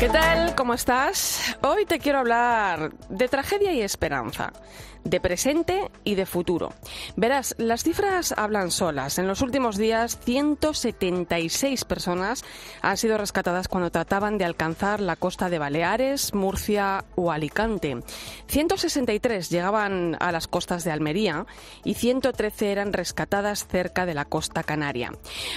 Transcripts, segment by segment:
¿Qué tal? ¿Cómo estás? Hoy te quiero hablar de tragedia y esperanza, de presente y de futuro. Verás, las cifras hablan solas. En los últimos días, 176 personas han sido rescatadas cuando trataban de alcanzar la costa de Baleares, Murcia o Alicante. 163 llegaban a las costas de Almería y 113 eran rescatadas cerca de la costa canaria.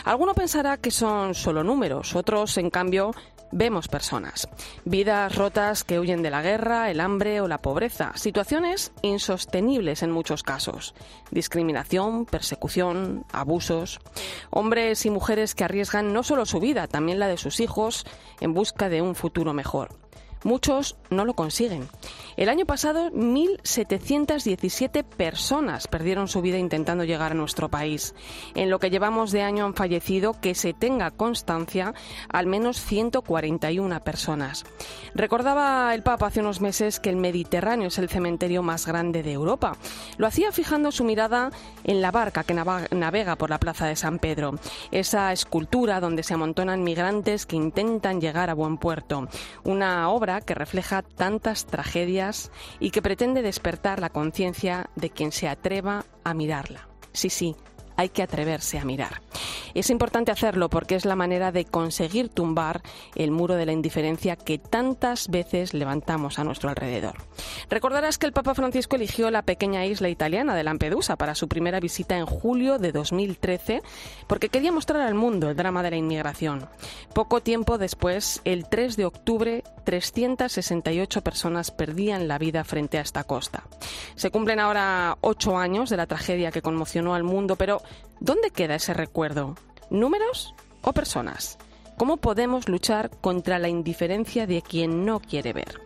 Alguno pensará que son solo números, otros, en cambio, vemos personas. Vidas rotas que huyen de la guerra, el hambre o la pobreza. Situaciones insostenibles en muchos casos. Discriminación, persecución, abusos. Hombres y mujeres que arriesgan no solo su vida, también la de sus hijos en busca de un futuro mejor. Muchos no lo consiguen. El año pasado, 1.717 personas perdieron su vida intentando llegar a nuestro país. En lo que llevamos de año han fallecido, que se tenga constancia, al menos 141 personas. Recordaba el Papa hace unos meses que el Mediterráneo es el cementerio más grande de Europa. Lo hacía fijando su mirada en la barca que navega por la Plaza de San Pedro, esa escultura donde se amontonan migrantes que intentan llegar a buen puerto. Una obra que refleja tantas tragedias y que pretende despertar la conciencia de quien se atreva a mirarla. Sí, sí, hay que atreverse a mirar. Es importante hacerlo porque es la manera de conseguir tumbar el muro de la indiferencia que tantas veces levantamos a nuestro alrededor. Recordarás que el Papa Francisco eligió la pequeña isla italiana de Lampedusa para su primera visita en julio de 2013 porque quería mostrar al mundo el drama de la inmigración. Poco tiempo después, el 3 de octubre, 368 personas perdían la vida frente a esta costa. Se cumplen ahora ocho años de la tragedia que conmocionó al mundo, pero ¿dónde queda ese recuerdo? ¿Números o personas? ¿Cómo podemos luchar contra la indiferencia de quien no quiere ver?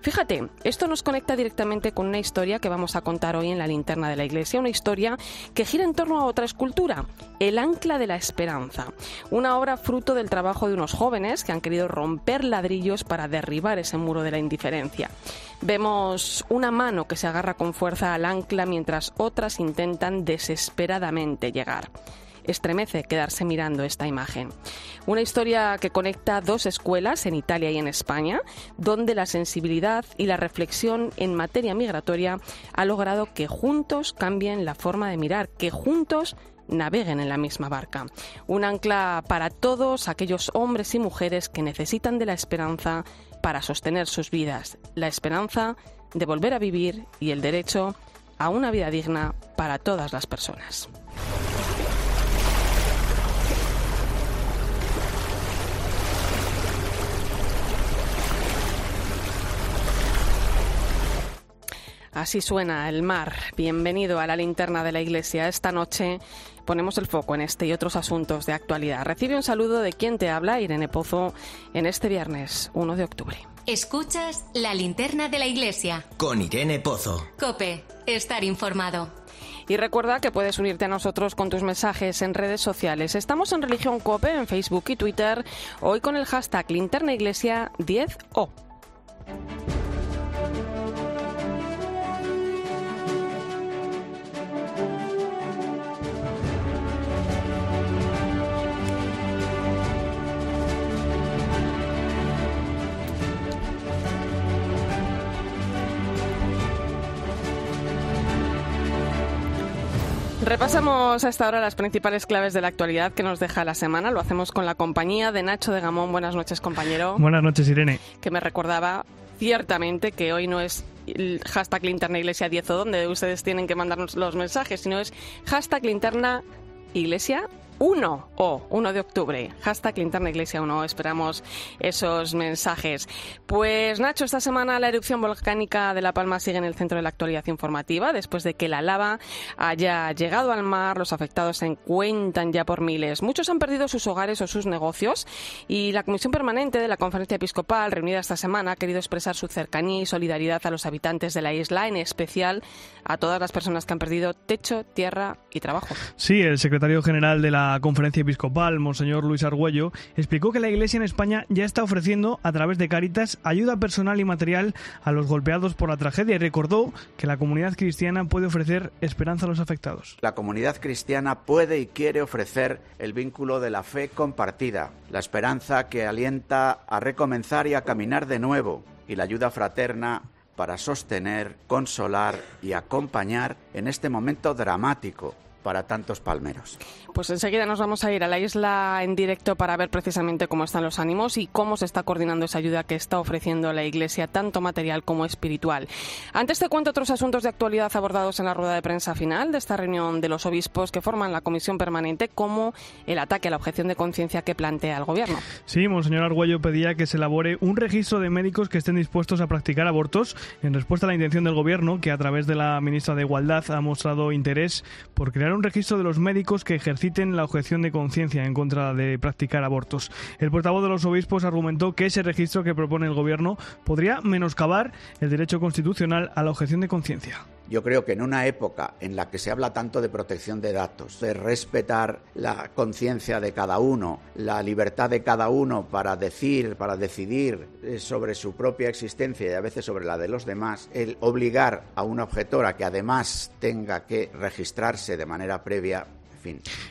Fíjate, esto nos conecta directamente con una historia que vamos a contar hoy en la linterna de la iglesia, una historia que gira en torno a otra escultura, El Ancla de la Esperanza, una obra fruto del trabajo de unos jóvenes que han querido romper ladrillos para derribar ese muro de la indiferencia. Vemos una mano que se agarra con fuerza al ancla mientras otras intentan desesperadamente llegar estremece quedarse mirando esta imagen. Una historia que conecta dos escuelas en Italia y en España, donde la sensibilidad y la reflexión en materia migratoria ha logrado que juntos cambien la forma de mirar, que juntos naveguen en la misma barca. Un ancla para todos aquellos hombres y mujeres que necesitan de la esperanza para sostener sus vidas, la esperanza de volver a vivir y el derecho a una vida digna para todas las personas. Así suena el mar. Bienvenido a la linterna de la iglesia. Esta noche ponemos el foco en este y otros asuntos de actualidad. Recibe un saludo de quien te habla, Irene Pozo, en este viernes 1 de octubre. Escuchas la linterna de la iglesia. Con Irene Pozo. Cope, estar informado. Y recuerda que puedes unirte a nosotros con tus mensajes en redes sociales. Estamos en Religión Cope en Facebook y Twitter, hoy con el hashtag linterna iglesia 10O. Repasamos a esta hora las principales claves de la actualidad que nos deja la semana. Lo hacemos con la compañía de Nacho de Gamón. Buenas noches, compañero. Buenas noches, Irene. Que me recordaba ciertamente que hoy no es el hashtag linterna iglesia 10 o donde ustedes tienen que mandarnos los mensajes, sino es hashtag linterna iglesia 1 o 1 de octubre. Hashtag Linterna Iglesia 1. Esperamos esos mensajes. Pues Nacho, esta semana la erupción volcánica de La Palma sigue en el centro de la actualidad informativa. Después de que la lava haya llegado al mar, los afectados se encuentran ya por miles. Muchos han perdido sus hogares o sus negocios y la Comisión Permanente de la Conferencia Episcopal, reunida esta semana, ha querido expresar su cercanía y solidaridad a los habitantes de la isla, en especial a todas las personas que han perdido techo, tierra y trabajo. Sí, el secretario general de la Conferencia Episcopal, Monseñor Luis Argüello, explicó que la Iglesia en España ya está ofreciendo, a través de Cáritas, ayuda personal y material a los golpeados por la tragedia y recordó que la comunidad cristiana puede ofrecer esperanza a los afectados. La comunidad cristiana puede y quiere ofrecer el vínculo de la fe compartida, la esperanza que alienta a recomenzar y a caminar de nuevo, y la ayuda fraterna para sostener, consolar y acompañar en este momento dramático para tantos palmeros. Pues enseguida nos vamos a ir a la isla en directo para ver precisamente cómo están los ánimos y cómo se está coordinando esa ayuda que está ofreciendo la Iglesia, tanto material como espiritual. Antes te cuento otros asuntos de actualidad abordados en la rueda de prensa final de esta reunión de los obispos que forman la comisión permanente, como el ataque a la objeción de conciencia que plantea el Gobierno. Sí, Monseñor Argüello pedía que se elabore un registro de médicos que estén dispuestos a practicar abortos en respuesta a la intención del Gobierno, que a través de la ministra de Igualdad ha mostrado interés por crear un registro de los médicos que ejerciten la objeción de conciencia en contra de practicar abortos. El portavoz de los obispos argumentó que ese registro que propone el Gobierno podría menoscabar el derecho constitucional a la objeción de conciencia. Yo creo que en una época en la que se habla tanto de protección de datos, de respetar la conciencia de cada uno, la libertad de cada uno para decir, para decidir eh, sobre su propia existencia y a veces sobre la de los demás, el obligar a una objetora que además tenga que registrarse de manera previa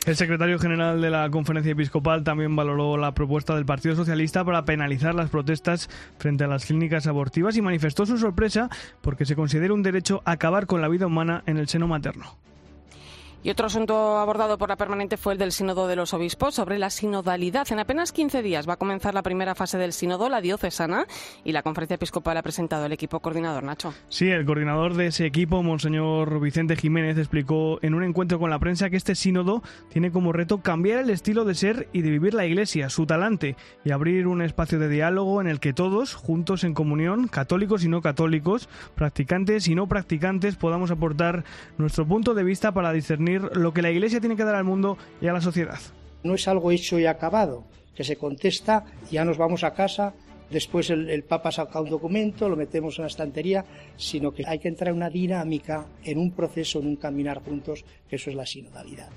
El secretario general de la Conferencia Episcopal también valoró la propuesta del Partido Socialista para penalizar las protestas frente a las clínicas abortivas y manifestó su sorpresa porque se considera un derecho acabar con la vida humana en el seno materno. Y otro asunto abordado por la permanente fue el del Sínodo de los Obispos sobre la sinodalidad. En apenas 15 días va a comenzar la primera fase del Sínodo, la diocesana, y la Conferencia Episcopal ha presentado el equipo coordinador, Nacho. Sí, el coordinador de ese equipo, Monseñor Vicente Jiménez, explicó en un encuentro con la prensa que este Sínodo tiene como reto cambiar el estilo de ser y de vivir la Iglesia, su talante, y abrir un espacio de diálogo en el que todos, juntos en comunión, católicos y no católicos, practicantes y no practicantes, podamos aportar nuestro punto de vista para discernir lo que la Iglesia tiene que dar al mundo y a la sociedad. No es algo hecho y acabado, que se contesta, ya nos vamos a casa, después el, el, Papa saca un documento, lo metemos en la estantería, sino que hay que entrar en una dinámica, en un proceso, en un caminar juntos, que eso es la sinodalidad.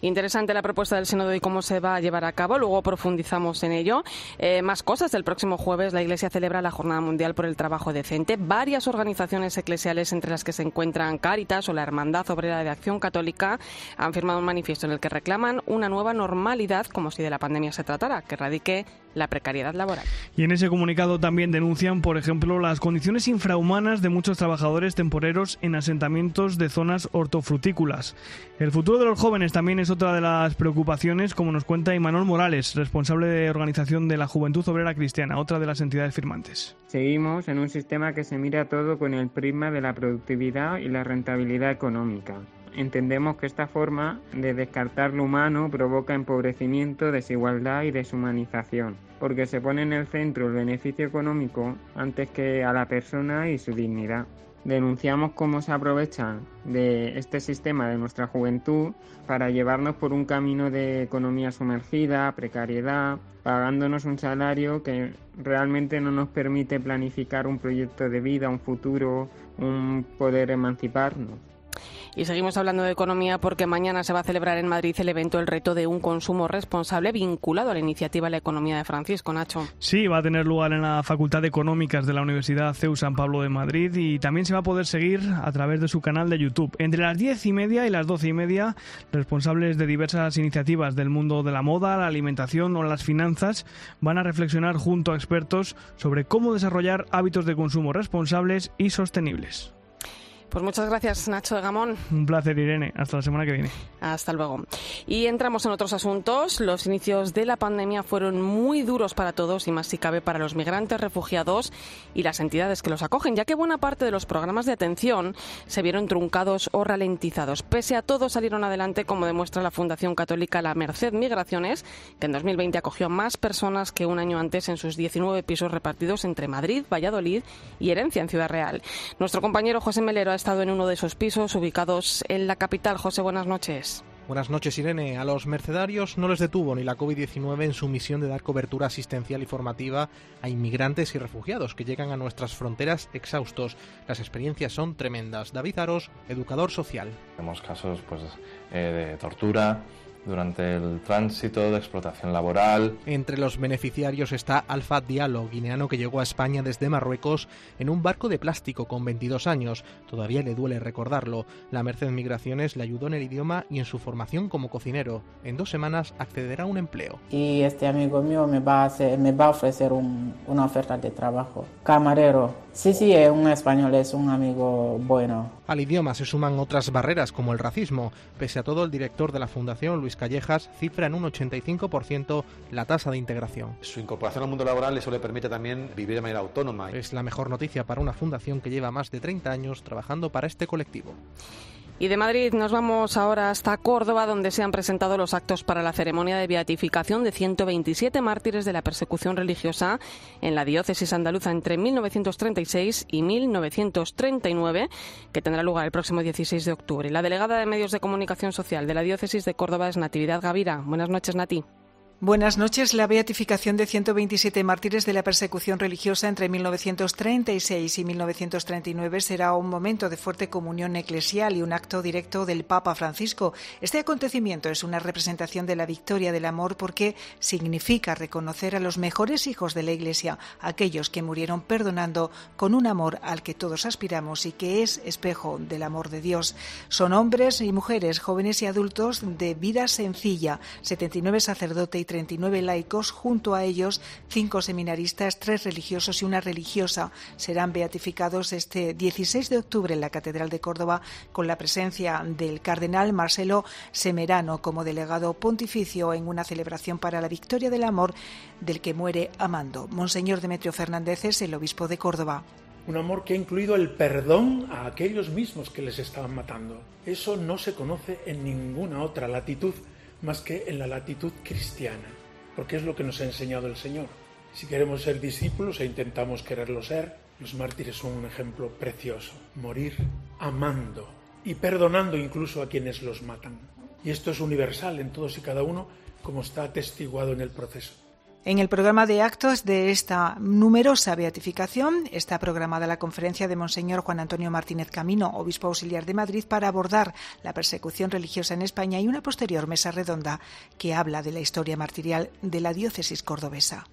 Interesante la propuesta del Sínodo y cómo se va a llevar a cabo. Luego profundizamos en ello. Eh, más cosas. El próximo jueves la Iglesia celebra la Jornada Mundial por el Trabajo Decente. Varias organizaciones eclesiales, entre las que se encuentran Cáritas o la Hermandad Obrera de Acción Católica, han firmado un manifiesto en el que reclaman una nueva normalidad, como si de la pandemia se tratara, que radique la precariedad laboral. Y en ese comunicado también denuncian, por ejemplo, las condiciones infrahumanas de muchos trabajadores temporeros en asentamientos de zonas hortofrutícolas. El futuro de los jóvenes también es otra de las preocupaciones, como nos cuenta Imanol Morales, responsable de organización de la Juventud Obrera Cristiana, otra de las entidades firmantes. Seguimos en un sistema que se mira todo con el prisma de la productividad y la rentabilidad económica. Entendemos que esta forma de descartar lo humano provoca empobrecimiento, desigualdad y deshumanización, porque se pone en el centro el beneficio económico antes que a la persona y su dignidad. Denunciamos cómo se aprovechan de este sistema de nuestra juventud para llevarnos por un camino de economía sumergida, precariedad, pagándonos un salario que realmente no nos permite planificar un proyecto de vida, un futuro, un poder emanciparnos. Y seguimos hablando de economía porque mañana se va a celebrar en Madrid el evento El reto de un consumo responsable vinculado a la iniciativa La Economía de Francisco Nacho. Sí, va a tener lugar en la Facultad de Económicas de la Universidad CEU San Pablo de Madrid y también se va a poder seguir a través de su canal de YouTube. Entre las diez y media y las doce y media, responsables de diversas iniciativas del mundo de la moda, la alimentación o las finanzas van a reflexionar junto a expertos sobre cómo desarrollar hábitos de consumo responsables y sostenibles. Pues muchas gracias, Nacho de Gamón. Un placer, Irene. Hasta la semana que viene. Hasta luego. Y entramos en otros asuntos. Los inicios de la pandemia fueron muy duros para todos y más si cabe para los migrantes, refugiados y las entidades que los acogen, ya que buena parte de los programas de atención se vieron truncados o ralentizados. Pese a todo, salieron adelante, como demuestra la Fundación Católica La Merced Migraciones, que en 2020 acogió a más personas que un año antes en sus 19 pisos repartidos entre Madrid, Valladolid y Herencia, en Ciudad Real. Nuestro compañero José Melero ha estado en uno de esos pisos ubicados en la capital. José, buenas noches. Buenas noches, Irene. A los mercenarios no les detuvo ni la COVID-19 en su misión de dar cobertura asistencial y formativa a inmigrantes y refugiados que llegan a nuestras fronteras exhaustos. Las experiencias son tremendas. David Aros, educador social. Tenemos casos pues, eh, de tortura, durante el tránsito, de explotación laboral. Entre los beneficiarios está Alfa Diallo, guineano que llegó a España desde Marruecos en un barco de plástico con 22 años. Todavía le duele recordarlo. La Merced Migraciones le ayudó en el idioma y en su formación como cocinero. En dos semanas accederá a un empleo. Y este amigo mío me va a, hacer, me va a ofrecer una oferta de trabajo. Camarero. Sí, sí, es un español, es un amigo bueno. Al idioma se suman otras barreras como el racismo. Pese a todo, el director de la Fundación, Luis Callejas, cifra en un 85% la tasa de integración. Su incorporación al mundo laboral eso le permite también vivir de manera autónoma. Es la mejor noticia para una fundación que lleva más de 30 años trabajando para este colectivo. Y de Madrid nos vamos ahora hasta Córdoba, donde se han presentado los actos para la ceremonia de beatificación de 127 mártires de la persecución religiosa en la diócesis andaluza entre 1936 y 1939, que tendrá lugar el próximo 16 de octubre. La delegada de Medios de Comunicación Social de la diócesis de Córdoba es Natividad Gavira. Buenas noches, Nati. Buenas noches. La beatificación de 127 mártires de la persecución religiosa entre 1936 y 1939 será un momento de fuerte comunión eclesial y un acto directo del Papa Francisco. Este acontecimiento es una representación de la victoria del amor porque significa reconocer a los mejores hijos de la Iglesia, aquellos que murieron perdonando con un amor al que todos aspiramos y que es espejo del amor de Dios. Son hombres y mujeres, jóvenes y adultos de vida sencilla, 79 sacerdotes y 39 laicos, junto a ellos cinco seminaristas, tres religiosos y una religiosa. Serán beatificados este 16 de octubre en la Catedral de Córdoba con la presencia del cardenal Marcelo Semerano como delegado pontificio en una celebración para la victoria del amor del que muere amando. Monseñor Demetrio Fernández es el obispo de Córdoba un amor que ha incluido el perdón a aquellos mismos que les estaban matando. Eso no se conoce en ninguna otra latitud más que en la latitud cristiana, porque es lo que nos ha enseñado el Señor. Si queremos ser discípulos e intentamos quererlo ser, los mártires son un ejemplo precioso. Morir amando y perdonando incluso a quienes los matan. Y esto es universal en todos y cada uno, como está atestiguado en el proceso. En el programa de actos de esta numerosa beatificación está programada la conferencia de Monseñor Juan Antonio Martínez Camino, obispo auxiliar de Madrid, para abordar la persecución religiosa en España y una posterior mesa redonda que habla de la historia martirial de la diócesis cordobesa.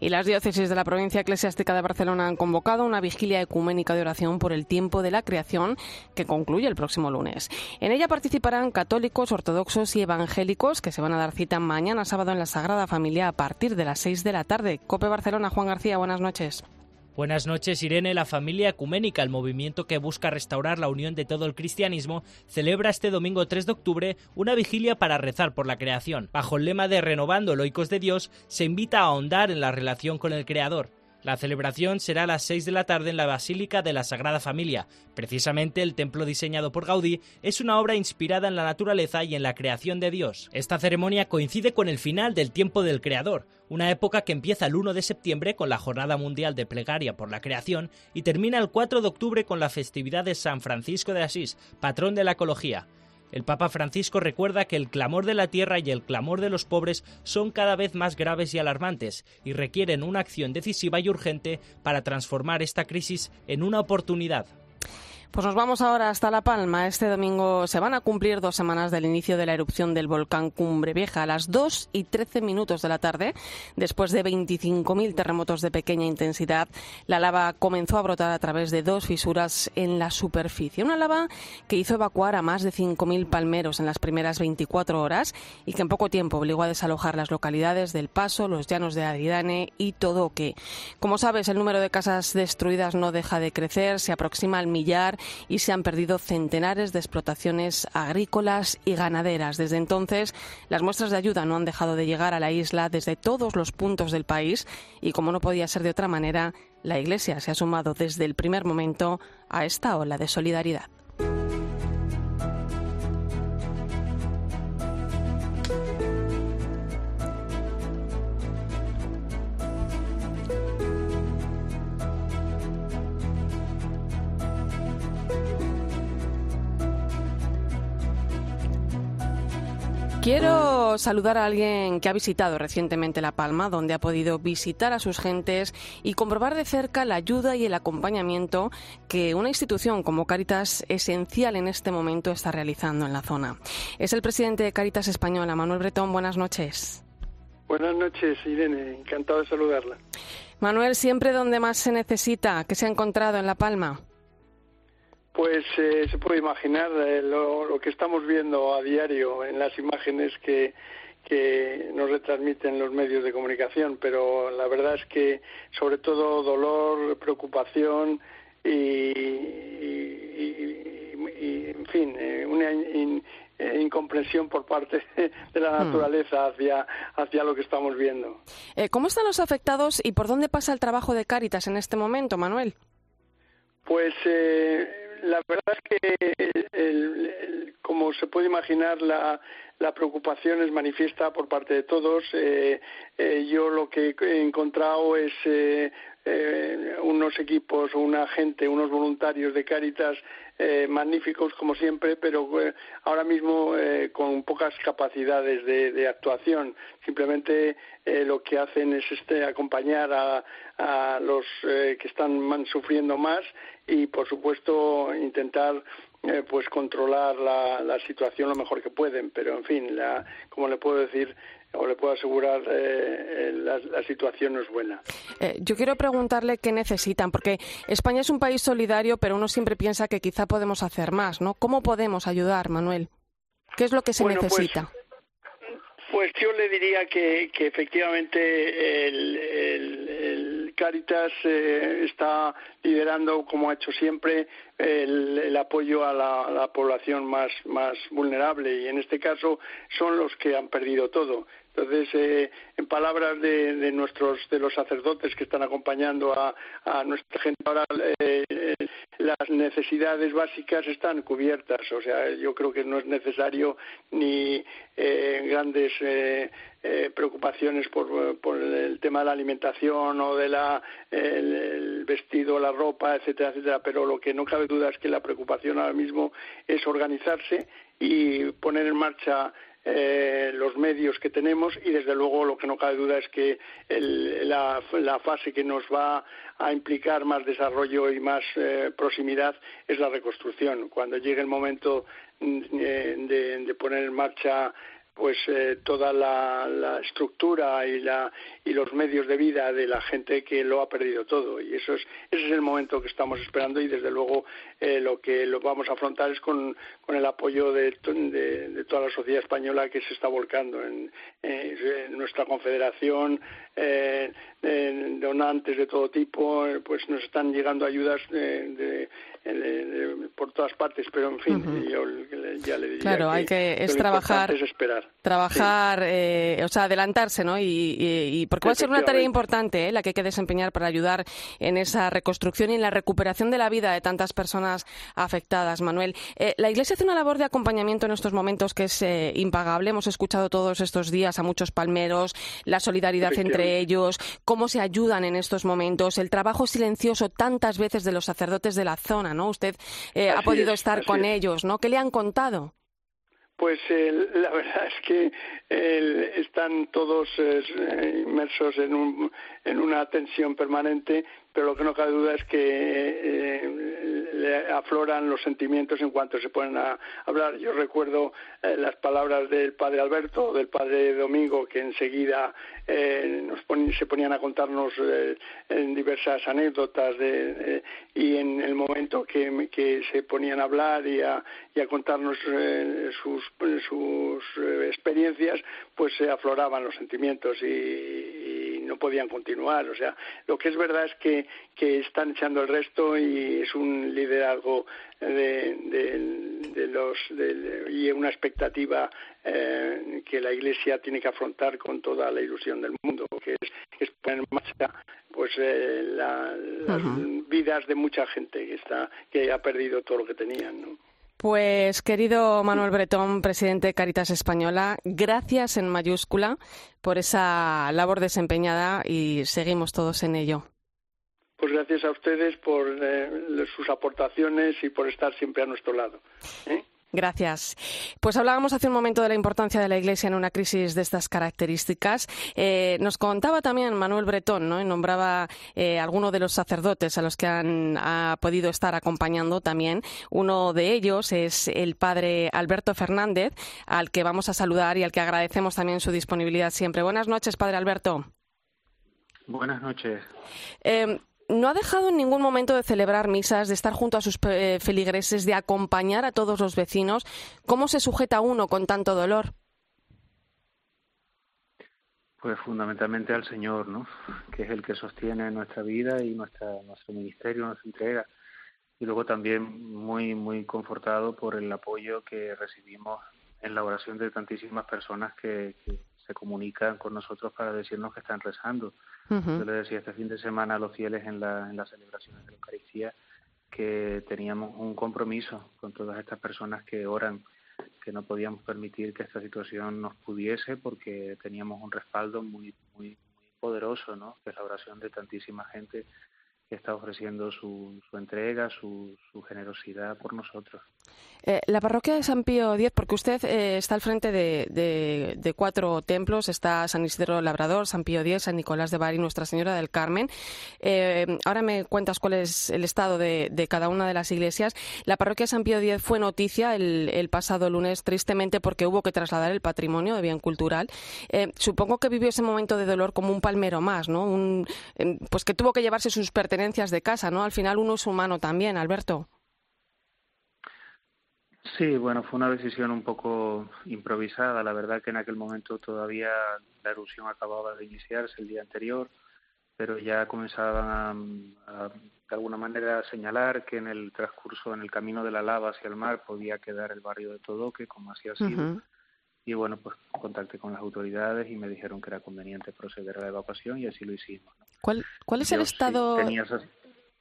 Y las diócesis de la provincia eclesiástica de Barcelona han convocado una vigilia ecuménica de oración por el tiempo de la creación que concluye el próximo lunes. En ella participarán católicos, ortodoxos y evangélicos que se van a dar cita mañana sábado en la Sagrada Familia a partir de las 6 de la tarde. Cope Barcelona, Juan García, buenas noches. Buenas noches, Irene. La familia ecuménica, el movimiento que busca restaurar la unión de todo el cristianismo, celebra este domingo 3 de octubre una vigilia para rezar por la creación. Bajo el lema de Renovando Loicos de Dios, se invita a ahondar en la relación con el Creador. La celebración será a las 6 de la tarde en la Basílica de la Sagrada Familia. Precisamente el templo diseñado por Gaudí es una obra inspirada en la naturaleza y en la creación de Dios. Esta ceremonia coincide con el final del tiempo del Creador, una época que empieza el 1 de septiembre con la Jornada Mundial de Plegaria por la Creación y termina el 4 de octubre con la festividad de San Francisco de Asís, patrón de la ecología. El Papa Francisco recuerda que el clamor de la tierra y el clamor de los pobres son cada vez más graves y alarmantes y requieren una acción decisiva y urgente para transformar esta crisis en una oportunidad. Pues nos vamos ahora hasta La Palma. Este domingo se van a cumplir dos semanas del inicio de la erupción del volcán Cumbre Vieja a las 2 y 13 minutos de la tarde. Después de 25.000 terremotos de pequeña intensidad, la lava comenzó a brotar a través de dos fisuras en la superficie. Una lava que hizo evacuar a más de 5.000 palmeros en las primeras 24 horas y que en poco tiempo obligó a desalojar las localidades del Paso, los llanos de Aridane y Todoque. Como sabes, el número de casas destruidas no deja de crecer, se aproxima al millar y se han perdido centenares de explotaciones agrícolas y ganaderas. Desde entonces, las muestras de ayuda no han dejado de llegar a la isla desde todos los puntos del país y, como no podía ser de otra manera, la Iglesia se ha sumado desde el primer momento a esta ola de solidaridad. Quiero saludar a alguien que ha visitado recientemente La Palma, donde ha podido visitar a sus gentes y comprobar de cerca la ayuda y el acompañamiento que una institución como Caritas esencial en este momento está realizando en la zona. Es el presidente de Caritas Española, Manuel Bretón. Buenas noches. Buenas noches, Irene. Encantado de saludarla. Manuel, siempre donde más se necesita, ¿qué se ha encontrado en La Palma? Pues eh, se puede imaginar eh, lo, que estamos viendo a diario en las imágenes que, que nos retransmiten los medios de comunicación, pero la verdad es que sobre todo dolor, preocupación y, en fin, eh, una incomprensión por parte de la hmm. naturaleza hacia, hacia lo que estamos viendo. ¿Cómo están los afectados y por dónde pasa el trabajo de Cáritas en este momento, Manuel? Pues la verdad es que, como se puede imaginar, la, la preocupación es manifiesta por parte de todos. Eh, eh, yo lo que he encontrado es eh, unos equipos, una gente, unos voluntarios de Cáritas magníficos como siempre, pero ahora mismo con pocas capacidades de, actuación. Simplemente lo que hacen es este, acompañar a, a los que están sufriendo más y, por supuesto, intentar eh, pues controlar la, la, situación lo mejor que pueden. Pero, en fin, la, como le puedo decir o le puedo asegurar, eh, la, la, situación no es buena. Eh, yo quiero preguntarle qué necesitan, porque España es un país solidario, pero uno siempre piensa que quizá podemos hacer más, ¿no? ¿Cómo podemos ayudar, Manuel? ¿Qué es lo que se pues, necesita? Pues, yo le diría que, que efectivamente el, el, el Caritas eh, está liderando, como ha hecho siempre, el, apoyo a la, población más, vulnerable y en este caso son los que han perdido todo. Entonces, eh, en palabras de, nuestros de los sacerdotes que están acompañando a, nuestra gente ahora, eh, las necesidades básicas están cubiertas. O sea, yo creo que no es necesario ni eh, grandes preocupaciones por, el tema de la alimentación o de la el, vestido, la ropa, etcétera, etcétera. Pero lo que no cabe duda es que la preocupación ahora mismo es organizarse y poner en marcha eh, los medios que tenemos y desde luego lo que no cabe duda es que la, fase que nos va a implicar más desarrollo y más eh, proximidad es la reconstrucción. Cuando llegue el momento mm, eh, de poner en marcha pues eh, toda la, estructura y, la, y los medios de vida de la gente que lo ha perdido todo. Y eso es ese es el momento que estamos esperando y desde luego eh, lo que lo vamos a afrontar es con, con el apoyo de, de, toda la sociedad española que se está volcando en, nuestra confederación eh, donantes de todo tipo pues nos están llegando ayudas de, por todas partes, pero en fin, yo ya le diría claro, hay que es trabajar, es esperar. trabajar, eh, o sea, adelantarse, ¿no? Y, porque va a ser una tarea importante, ¿eh? la que hay que desempeñar para ayudar en esa reconstrucción y en la recuperación de la vida de tantas personas afectadas, Manuel. Eh, la Iglesia hace una labor de acompañamiento en estos momentos que es impagable. Hemos escuchado todos estos días a muchos palmeros, la solidaridad entre ellos, cómo se ayudan en estos momentos, el trabajo silencioso tantas veces de los sacerdotes de la zona, ¿no? Usted eh, ha podido estar con ellos, ¿no? ¿Qué le han contado? Pues eh, la verdad es que eh, están todos inmersos en, un, en una tensión permanente pero lo que no cabe duda es que eh, afloran los sentimientos en cuanto se ponen a hablar. Yo recuerdo eh, las palabras del padre Alberto, del padre Domingo, que enseguida eh, nos se ponían a contarnos en diversas anécdotas de, y en el momento que, que, se ponían a hablar y a, y a contarnos sus, sus experiencias, pues se afloraban los sentimientos y no podían continuar. O sea, lo que es verdad es que, que están echando el resto y es un liderazgo de, los y una expectativa eh, que la Iglesia tiene que afrontar con toda la ilusión del mundo, que es, poner en marcha pues eh, las vidas de mucha gente que está que ha perdido todo lo que tenían, ¿no? Pues querido Manuel Bretón, presidente de Caritas Española, gracias en mayúscula por esa labor desempeñada y seguimos todos en ello. Pues gracias a ustedes por eh, sus aportaciones y por estar siempre a nuestro lado. ¿eh? Gracias. Pues hablábamos hace un momento de la importancia de la Iglesia en una crisis de estas características. Eh, nos contaba también Manuel Bretón, ¿no? Y nombraba eh, algunos de los sacerdotes a los que han ha podido estar acompañando también. Uno de ellos es el padre Alberto Fernández, al que vamos a saludar y al que agradecemos también su disponibilidad siempre. Buenas noches, padre Alberto. Buenas noches. Eh, no ha dejado en ningún momento de celebrar misas, de estar junto a sus eh, feligreses, de acompañar a todos los vecinos. ¿Cómo se sujeta uno con tanto dolor? Pues fundamentalmente al Señor, ¿no? Que es el que sostiene nuestra vida y nuestra, nuestro ministerio, nuestra entrega. Y luego también muy, muy confortado por el apoyo que recibimos en la oración de tantísimas personas que se comunican con nosotros para decirnos que están rezando. Yo le decía este fin de semana a los fieles en, la, en las celebraciones de la Eucaristía que teníamos un compromiso con todas estas personas que oran, que no podíamos permitir que esta situación nos pudiese porque teníamos un respaldo muy, muy, muy poderoso, ¿no? Que es la oración de tantísima gente que está ofreciendo su, su entrega, su, su generosidad por nosotros. Eh, la parroquia de San Pío X, porque usted eh, está al frente de, cuatro templos, está San Isidro Labrador, San Pío X, San Nicolás de Bari Nuestra Señora del Carmen. Eh, ahora me cuentas cuál es el estado de, cada una de las iglesias. La parroquia de San Pío X fue noticia el, pasado lunes, tristemente, porque hubo que trasladar el patrimonio de bien cultural. supongo que vivió ese momento de dolor como un palmero más, ¿no? Un, pues que tuvo que llevarse sus pertenencias de casa, ¿no? Al final uno es humano también, Alberto. Sí, bueno, fue una decisión un poco improvisada. La verdad que en aquel momento todavía la erupción acababa de iniciarse el día anterior, pero ya comenzaban a, de alguna manera a señalar que en el transcurso, en el camino de la lava hacia el mar, podía quedar el barrio de Todoque, como así ha sido. Y bueno, pues contacté con las autoridades y me dijeron que era conveniente proceder a la evacuación y así lo hicimos. ¿Cuál, cuál es el estado?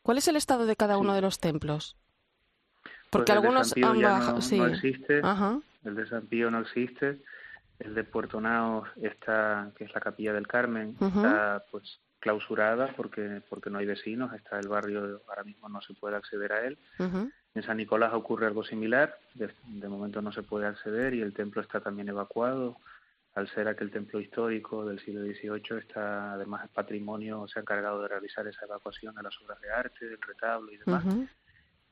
¿Cuál es el estado de cada uno de los templos? Porque pues algunos han bajado. No, no, existe. El de San Pío no existe. El de Puerto Naos está, que es la capilla del Carmen, está pues clausurada porque porque no hay vecinos. Está el barrio, ahora mismo no se puede acceder a él. En San Nicolás ocurre algo similar. De, de momento no se puede acceder y el templo está también evacuado al ser aquel templo histórico del siglo XVIII, está además el patrimonio, se ha encargado de realizar esa evacuación de las obras de arte, del retablo y demás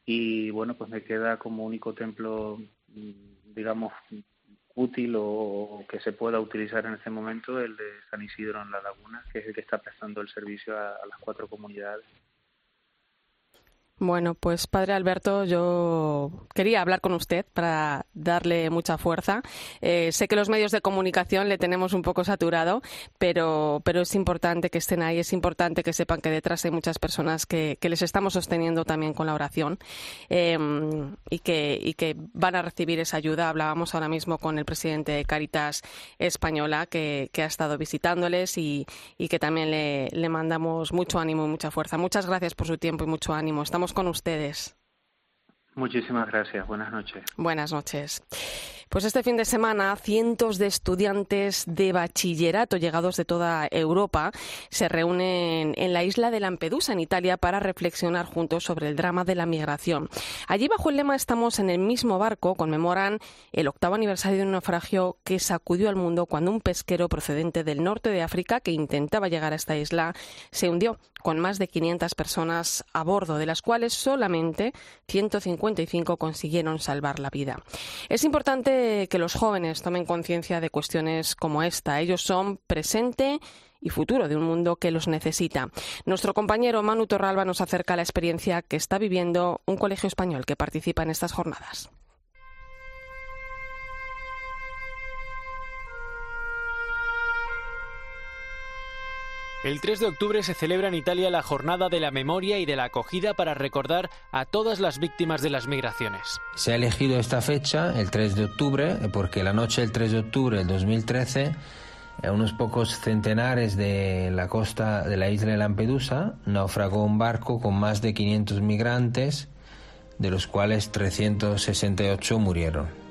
y bueno, pues me queda como único templo, mm, digamos, útil o, que se pueda utilizar en este momento el de San Isidro en la Laguna, que es el que está prestando el servicio a las cuatro comunidades. Bueno, pues padre Alberto, yo quería hablar con usted para darle mucha fuerza. Eh, sé que los medios de comunicación le tenemos un poco saturado, pero, pero es importante que estén ahí, es importante que sepan que detrás hay muchas personas que, les estamos sosteniendo también con la oración em, y, que, y que van a recibir esa ayuda. Hablábamos ahora mismo con el presidente de Caritas Española, que, ha estado visitándoles y, y que también le, le mandamos mucho ánimo y mucha fuerza. Muchas gracias por su tiempo y mucho ánimo. Estamos con ustedes. Muchísimas gracias. Buenas noches. Buenas noches. Pues este fin de semana, cientos de estudiantes de bachillerato llegados de toda Europa se reúnen en la isla de Lampedusa, en Italia, para reflexionar juntos sobre el drama de la migración. Allí, bajo el lema Estamos en el mismo barco, conmemoran el octavo aniversario de un naufragio que sacudió al mundo cuando un pesquero procedente del norte de África, que intentaba llegar a esta isla, se hundió con más de 500 personas a bordo, de las cuales solamente 155 consiguieron salvar la vida. Es importante que los jóvenes tomen conciencia de cuestiones como esta. Ellos son presente y futuro de un mundo que los necesita. Nuestro compañero Manu Torralba nos acerca a la experiencia que está viviendo un colegio español que participa en estas jornadas. El 3 de octubre se celebra en Italia la Jornada de la Memoria y de la Acogida para recordar a todas las víctimas de las migraciones. Se ha elegido esta fecha, el 3 de octubre, porque la noche del 3 de octubre del 2013, a unos pocos centenares de la costa de la isla de Lampedusa, naufragó un barco con más de 500 migrantes, de los cuales 368 murieron.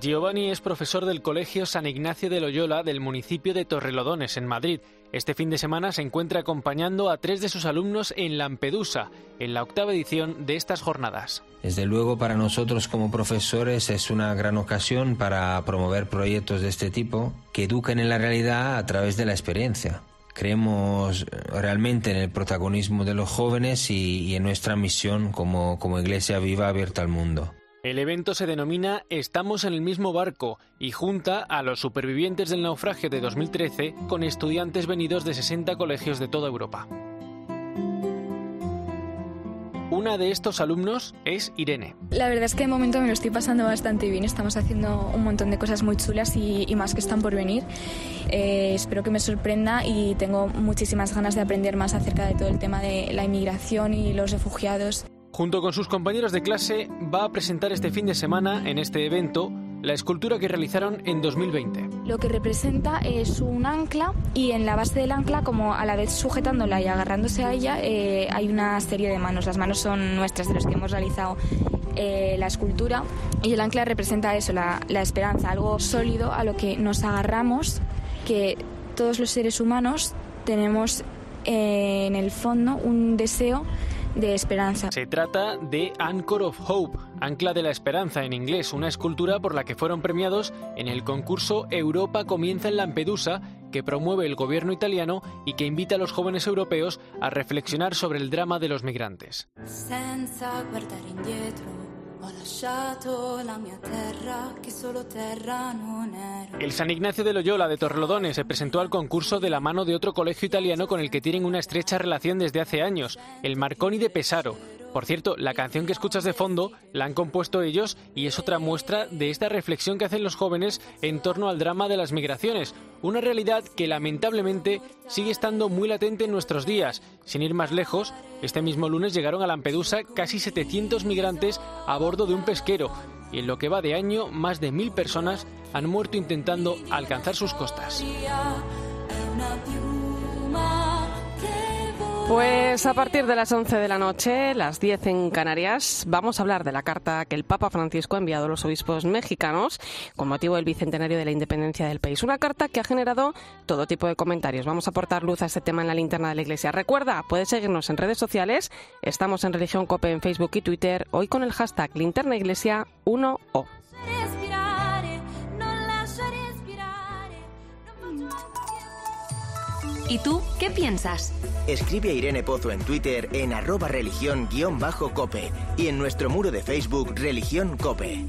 Giovanni es profesor del Colegio San Ignacio de Loyola del municipio de Torrelodones, en Madrid. Este fin de semana se encuentra acompañando a tres de sus alumnos en Lampedusa, en la octava edición de estas jornadas. Desde luego, para nosotros como profesores es una gran ocasión para promover proyectos de este tipo que eduquen en la realidad a través de la experiencia. Creemos realmente en el protagonismo de los jóvenes y, en nuestra misión como, como Iglesia viva abierta al mundo. El evento se denomina Estamos en el mismo barco y junta a los supervivientes del naufragio de 2013 con estudiantes venidos de 60 colegios de toda Europa. Una de estos alumnos es Irene. La verdad es que de momento me lo estoy pasando bastante bien. Estamos haciendo un montón de cosas muy chulas y, más que están por venir. Eh, espero que me sorprenda y tengo muchísimas ganas de aprender más acerca de todo el tema de la inmigración y los refugiados. Junto con sus compañeros de clase, va a presentar este fin de semana en este evento la escultura que realizaron en 2020. Lo que representa es un ancla y en la base del ancla, como a la vez sujetándola y agarrándose a ella, eh, hay una serie de manos. Las manos son nuestras, de los que hemos realizado eh, la escultura. Y el ancla representa eso, la, la esperanza, algo sólido a lo que nos agarramos, que todos los seres humanos tenemos eh, en el fondo un deseo de esperanza. Se trata de Anchor of Hope, Ancla de la Esperanza en inglés, una escultura por la que fueron premiados en el concurso Europa comienza en Lampedusa, que promueve el gobierno italiano y que invita a los jóvenes europeos a reflexionar sobre el drama de los migrantes. El San Ignacio de Loyola de Torrelodones se presentó al concurso de la mano de otro colegio italiano con el que tienen una estrecha relación desde hace años, el Marconi de Pesaro. Por cierto, la canción que escuchas de fondo la han compuesto ellos y es otra muestra de esta reflexión que hacen los jóvenes en torno al drama de las migraciones, una realidad que lamentablemente sigue estando muy latente en nuestros días. Sin ir más lejos, este mismo lunes llegaron a Lampedusa casi 700 migrantes a bordo de un pesquero y en lo que va de año más de mil personas han muerto intentando alcanzar sus costas. Pues a partir de las 11 de la noche, las 10 en Canarias, vamos a hablar de la carta que el Papa Francisco ha enviado a los obispos mexicanos con motivo del bicentenario de la independencia del país. Una carta que ha generado todo tipo de comentarios. Vamos a aportar luz a este tema en la linterna de la Iglesia. Recuerda, puedes seguirnos en redes sociales. Estamos en Religión Cope en Facebook y Twitter, hoy con el hashtag linterna iglesia 1O. ¿Y tú qué piensas? Escribe a Irene Pozo en Twitter en arroba religión-cope y en nuestro muro de Facebook Religión Cope.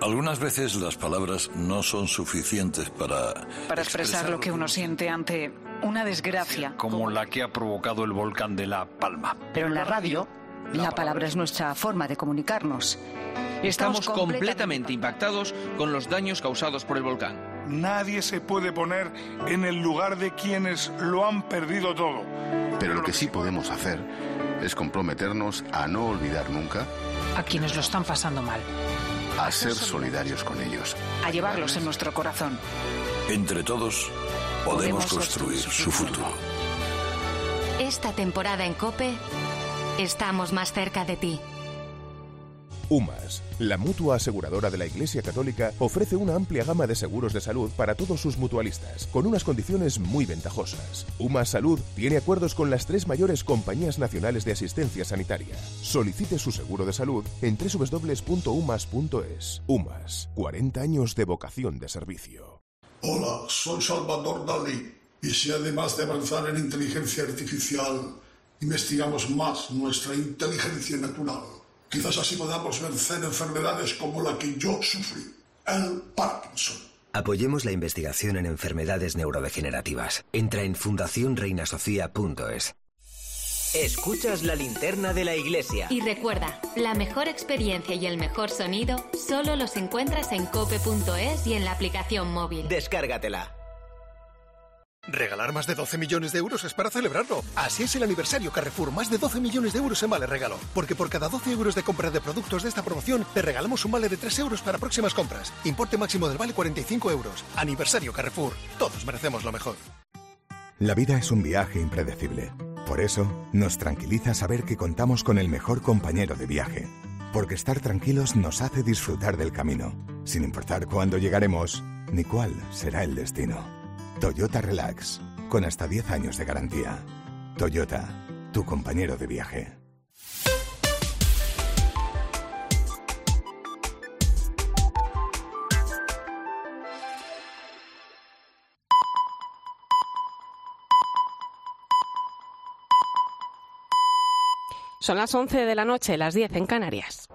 Algunas veces las palabras no son suficientes para... Para expresar lo que uno siente ante una desgracia. Como la que ha provocado el volcán de La Palma. Pero en la radio, la palabra es nuestra forma de comunicarnos. Estamos completamente impactados con los daños causados por el volcán. Nadie se puede poner en el lugar de quienes lo han perdido todo. Pero lo que sí podemos hacer es comprometernos a no olvidar nunca a quienes lo están pasando mal. A ser solidarios con ellos. A llevarlos en nuestro corazón. Entre todos podemos construir su futuro. Esta temporada en Cope estamos más cerca de ti. UMAS, la mutua aseguradora de la Iglesia Católica, ofrece una amplia gama de seguros de salud para todos sus mutualistas, con unas condiciones muy ventajosas. UMAS Salud tiene acuerdos con las tres mayores compañías nacionales de asistencia sanitaria. Solicite su seguro de salud en www.umas.es. UMAS, 40 años de vocación de servicio. Hola, soy Salvador Dalí. Y si además de avanzar en inteligencia artificial, investigamos más nuestra inteligencia natural Quizás así podamos vencer enfermedades como la que yo sufrí, el Parkinson. Apoyemos la investigación en enfermedades neurodegenerativas. Entra en fundacionreinasofía.es. Escuchas la linterna de la iglesia. Y recuerda, la mejor experiencia y el mejor sonido solo los encuentras en cope.es y en la aplicación móvil. Descárgatela. Regalar más de 12 millones de euros es para celebrarlo. Así es el aniversario Carrefour, más de 12 millones de euros en vale regalo. Porque por cada 12 euros de compra de productos de esta promoción, te regalamos un vale de 3 euros para próximas compras. Importe máximo del vale 45 euros. Aniversario Carrefour. Todos merecemos lo mejor. La vida es un viaje impredecible. Por eso, nos tranquiliza saber que contamos con el mejor compañero de viaje. Porque estar tranquilos nos hace disfrutar del camino, sin importar cuándo llegaremos ni cuál será el destino. Toyota Relax, con hasta 10 años de garantía. Toyota, tu compañero de viaje. Son las 11 de la noche, las 10 en Canarias.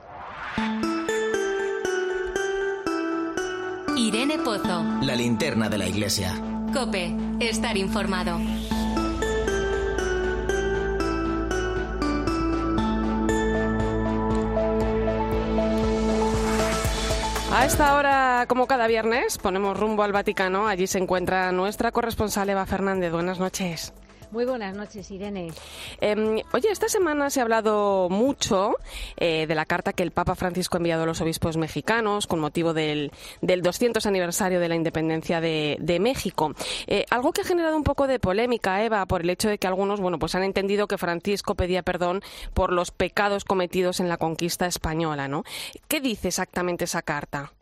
Irene Pozo. La linterna de la iglesia. Cope, estar informado. A esta hora, como cada viernes, ponemos rumbo al Vaticano. Allí se encuentra nuestra corresponsal Eva Fernández. Buenas noches. Muy buenas noches, Irene. Em, oye, esta semana se ha hablado mucho eh, de la carta que el Papa Francisco ha enviado a los obispos mexicanos con motivo del, del 200 aniversario de la independencia de, México. Eh, algo que ha generado un poco de polémica, Eva, por el hecho de que algunos, bueno, pues han entendido que Francisco pedía perdón por los pecados cometidos en la conquista española, ¿no? ¿Qué dice exactamente esa carta?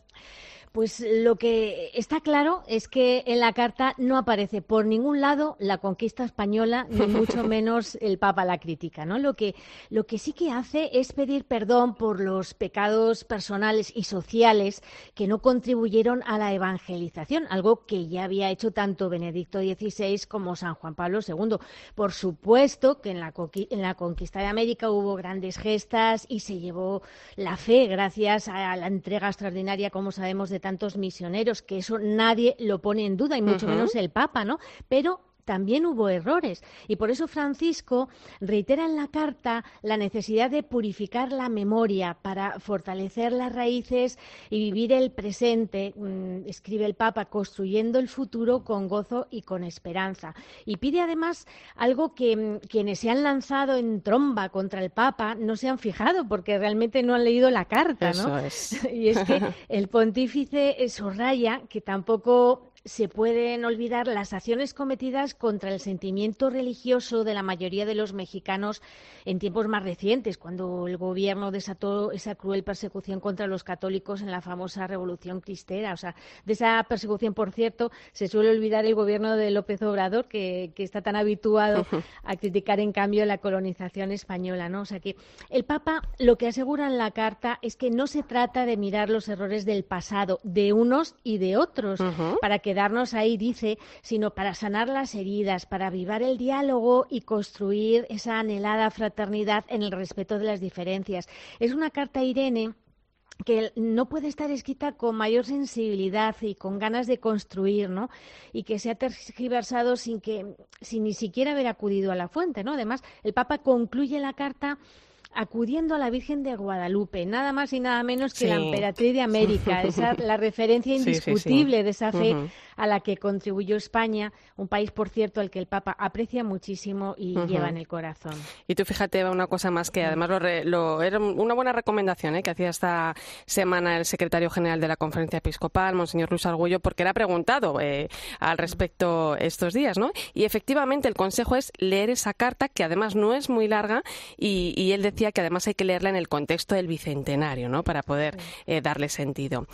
Pues lo que está claro es que en la carta no aparece por ningún lado la conquista española, ni mucho menos el Papa la crítica. ¿no? Lo, que, lo que sí que hace es pedir perdón por los pecados personales y sociales que no contribuyeron a la evangelización, algo que ya había hecho tanto Benedicto XVI como San Juan Pablo II. Por supuesto que en la, en la conquista de América hubo grandes gestas y se llevó la fe gracias a la entrega extraordinaria, como sabemos, de tantos misioneros, que eso nadie lo pone en duda, y mucho menos el Papa, ¿no? Pero también hubo errores. Y por eso Francisco reitera en la carta la necesidad de purificar la memoria para fortalecer las raíces y vivir el presente, mm, escribe el Papa, construyendo el futuro con gozo y con esperanza. Y pide además algo que mm, quienes se han lanzado en tromba contra el Papa no se han fijado porque realmente no han leído la carta. ¿no? y es que el pontífice subraya que tampoco se pueden olvidar las acciones cometidas contra el sentimiento religioso de la mayoría de los mexicanos en tiempos más recientes, cuando el gobierno desató esa cruel persecución contra los católicos en la famosa Revolución Cristera. O sea, de esa persecución, por cierto, se suele olvidar el gobierno de López Obrador, que, está tan habituado a criticar, en cambio, la colonización española. ¿no? O sea que el Papa lo que asegura en la carta es que no se trata de mirar los errores del pasado, de unos y de otros, para que quedarnos ahí, dice, sino para sanar las heridas, para avivar el diálogo y construir esa anhelada fraternidad en el respeto de las diferencias. Es una carta, Irene, que no puede estar escrita con mayor sensibilidad y con ganas de construir, ¿no? Y que se ha tergiversado sin que, sin ni siquiera haber acudido a la fuente, ¿no? Además, el Papa concluye la carta acudiendo a la Virgen de Guadalupe, nada más y nada menos que la emperatriz de América, esa, la referencia indiscutible de esa fe a la que contribuyó España, un país, por cierto, al que el Papa aprecia muchísimo y lleva en el corazón. Y tú fíjate, una cosa más que además lo, era una buena recomendación ¿eh? que hacía esta semana el secretario general de la Conferencia Episcopal, Monseñor Luis Argullo, porque era preguntado eh, al respecto estos días, ¿no? Y efectivamente el consejo es leer esa carta, que además no es muy larga, y él decía que además hay que leerla en el contexto del bicentenario, ¿no? Para poder eh, darle sentido.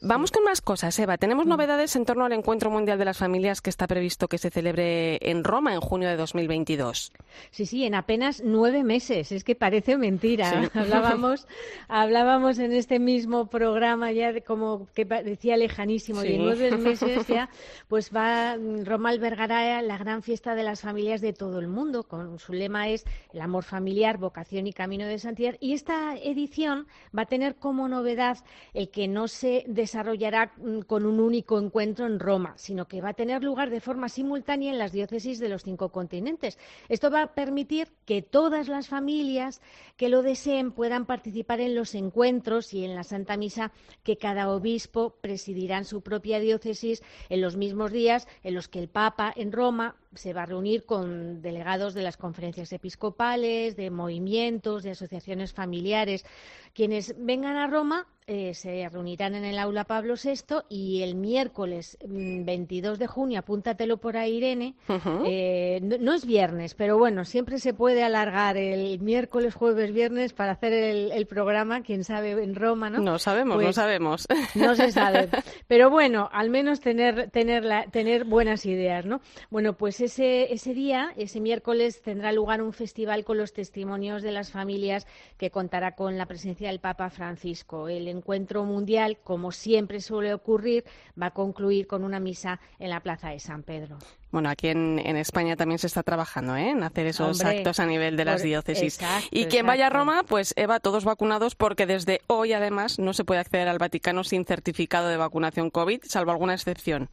Vamos con más cosas, Eva. Tenemos novedades en torno al Encuentro Mundial de las Familias que está previsto que se celebre en Roma en junio de 2022. Sí, sí, en apenas nueve meses. Es que parece mentira. Hablábamos, hablábamos en este mismo programa ya de como que parecía lejanísimo y en nueve meses ya, pues va Roma albergará la gran fiesta de las familias de todo el mundo. Con su lema es el amor familiar, vocación y Camino de Santiago. Y esta edición va a tener como novedad el que no se desarrollará mm, con un único encuentro en Roma Roma, sino que va a tener lugar de forma simultánea en las diócesis de los cinco continentes. Esto va a permitir que todas las familias que lo deseen puedan participar en los encuentros y en la Santa Misa que cada obispo presidirá en su propia diócesis en los mismos días en los que el Papa en Roma se va a reunir con delegados de las conferencias episcopales, de movimientos, de asociaciones familiares. Quienes vengan a Roma eh, se reunirán en el aula Pablo VI y el miércoles 22 mm, de junio, apúntatelo por ahí, Irene, eh, no, es viernes, pero bueno, siempre se puede alargar el miércoles, jueves, viernes para hacer el, programa, quién sabe, en Roma, ¿no? No sabemos, no pues, sabemos. No se sabe. Pero bueno, al menos tener, tener, tener buenas ideas, ¿no? Bueno, pues ese, ese día, ese miércoles, tendrá lugar un festival con los testimonios de las familias que contará con la presencia del Papa Francisco. El encuentro mundial, como siempre suele ocurrir, va a concluir con una misa en la Plaza de San Pedro. Bueno, aquí en, España también se está trabajando ¿eh? en hacer esos actos a nivel de las diócesis. y quien vaya a Roma, pues Eva, todos vacunados porque desde hoy además no se puede acceder al Vaticano sin certificado de vacunación COVID, salvo alguna excepción.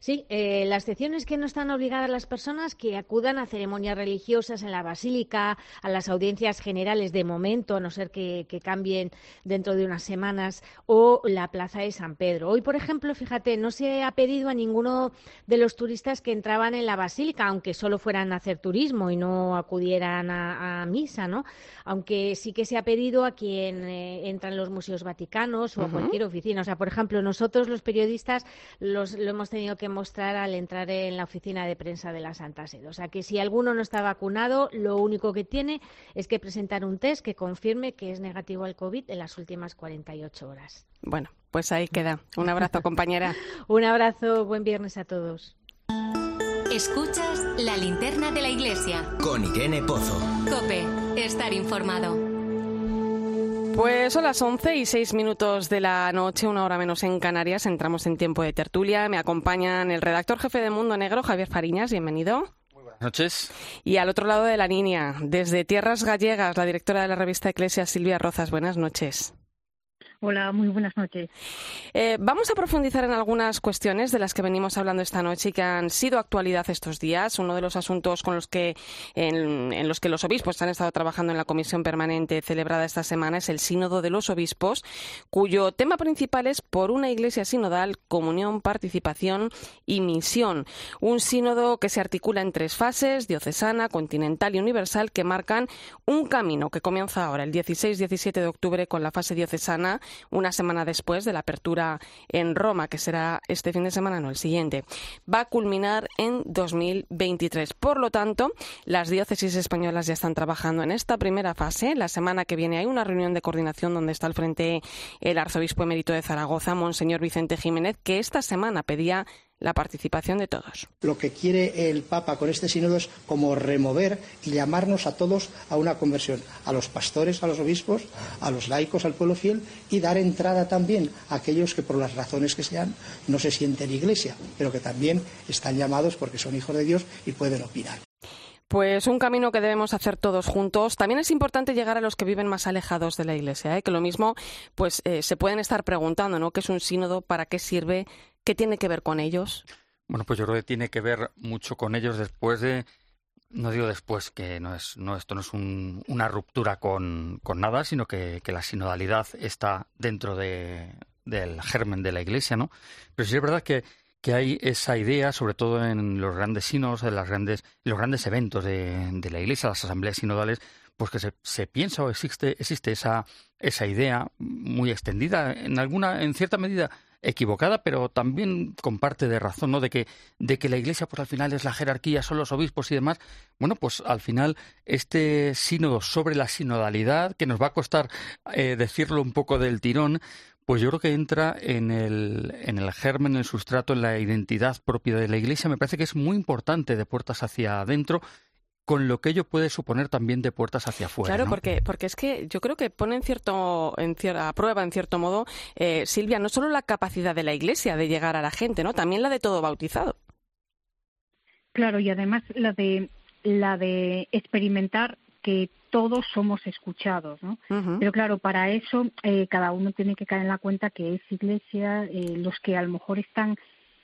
Sí, eh, las excepciones que no están obligadas las personas que acudan a ceremonias religiosas en la basílica, a las audiencias generales de momento, a no ser que, cambien dentro de unas semanas, o la plaza de San Pedro. Hoy, por ejemplo, fíjate, no se ha pedido a ninguno de los turistas que entraban en la basílica, aunque solo fueran a hacer turismo y no acudieran a, misa, ¿no? Aunque sí que se ha pedido a quien eh, entra en los museos vaticanos o a cualquier oficina. O sea, por ejemplo, nosotros los periodistas los, lo hemos tenido que mostrar al entrar en la oficina de prensa de la Santa Sede. O sea que si alguno no está vacunado, lo único que tiene es que presentar un test que confirme que es negativo al COVID en las últimas 48 horas. Bueno, pues ahí queda. Un abrazo, compañera. un abrazo, buen viernes a todos. Escuchas la linterna de la iglesia. Con Irene Pozo. Cope, estar informado. Pues son las 11 y 6 minutos de la noche, una hora menos en Canarias. Entramos en tiempo de tertulia. Me acompañan el redactor jefe de Mundo Negro, Javier Fariñas. Bienvenido. Muy buenas noches. Y al otro lado de la línea, desde Tierras Gallegas, la directora de la revista Eclesia, Silvia Rozas. Buenas noches. Hola, muy buenas noches. Eh, vamos a profundizar en algunas cuestiones de las que venimos hablando esta noche y que han sido actualidad estos días. Uno de los asuntos con los que, en, los que los obispos han estado trabajando en la comisión permanente celebrada esta semana es el Sínodo de los Obispos, cuyo tema principal es por una iglesia sinodal, comunión, participación y misión. Un sínodo que se articula en tres fases, diocesana, continental y universal, que marcan un camino que comienza ahora, el 16-17 de octubre, con la fase diocesana una semana después de la apertura en Roma, que será este fin de semana, no el siguiente. Va a culminar en 2023. Por lo tanto, las diócesis españolas ya están trabajando en esta primera fase. La semana que viene hay una reunión de coordinación donde está al frente el arzobispo emérito de Zaragoza, Monseñor Vicente Jiménez, que esta semana pedía la participación de todos. Lo que quiere el Papa con este sínodo es como remover y llamarnos a todos a una conversión, a los pastores, a los obispos, a los laicos, al pueblo fiel y dar entrada también a aquellos que por las razones que sean no se sienten iglesia, pero que también están llamados porque son hijos de Dios y pueden opinar. Pues un camino que debemos hacer todos juntos. También es importante llegar a los que viven más alejados de la Iglesia, ¿eh? que lo mismo pues eh, se pueden estar preguntando, ¿no? ¿Qué es un sínodo? ¿Para qué sirve? ¿Qué tiene que ver con ellos? Bueno, pues yo creo que tiene que ver mucho con ellos después de, no digo después, que no es, no, esto no es una ruptura con, nada, sino que, la sinodalidad está dentro de, del germen de la Iglesia, ¿no? Pero sí es verdad que, que hay esa idea, sobre todo en los grandes sinos, en las grandes, los grandes eventos de, de la Iglesia, las asambleas sinodales, pues que se, se, piensa o existe, existe esa, esa idea muy extendida, en alguna, en cierta medida equivocada, pero también con parte de razón, ¿no? De que, de que la Iglesia, pues al final es la jerarquía, son los obispos y demás. Bueno, pues al final este sínodo sobre la sinodalidad, que nos va a costar eh, decirlo un poco del tirón, pues yo creo que entra en el, en el germen, en el sustrato, en la identidad propia de la Iglesia. Me parece que es muy importante de puertas hacia adentro con lo que ello puede suponer también de puertas hacia afuera. Claro, porque, porque es que yo creo que pone en cierto, en cierta prueba, en cierto modo, eh, Silvia, no solo la capacidad de la Iglesia de llegar a la gente, ¿no? También la de todo bautizado. Claro, y además la de la de experimentar que todos somos escuchados, ¿no? Pero claro, para eso eh, cada uno tiene que caer en la cuenta que es Iglesia, eh, los que a lo mejor están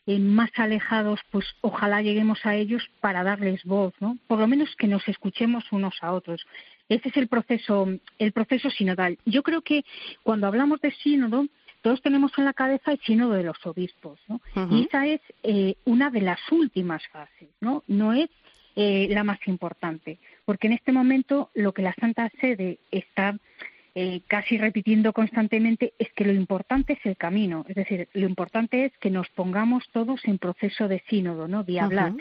eh, más alejados, pues ojalá lleguemos a ellos para darles voz, ¿no? Por lo menos que nos escuchemos unos a otros. Ese es el proceso, el proceso sinodal. Yo creo que cuando hablamos de sínodo, todos tenemos en la cabeza el sínodo de los obispos, ¿no? Y esa es eh, una de las últimas fases, ¿no? No es eh, la más importante, porque en este momento lo que la Santa Sede está eh, casi repitiendo constantemente es que lo importante es el camino, es decir, lo importante es que nos pongamos todos en proceso de sínodo, ¿no? De hablar.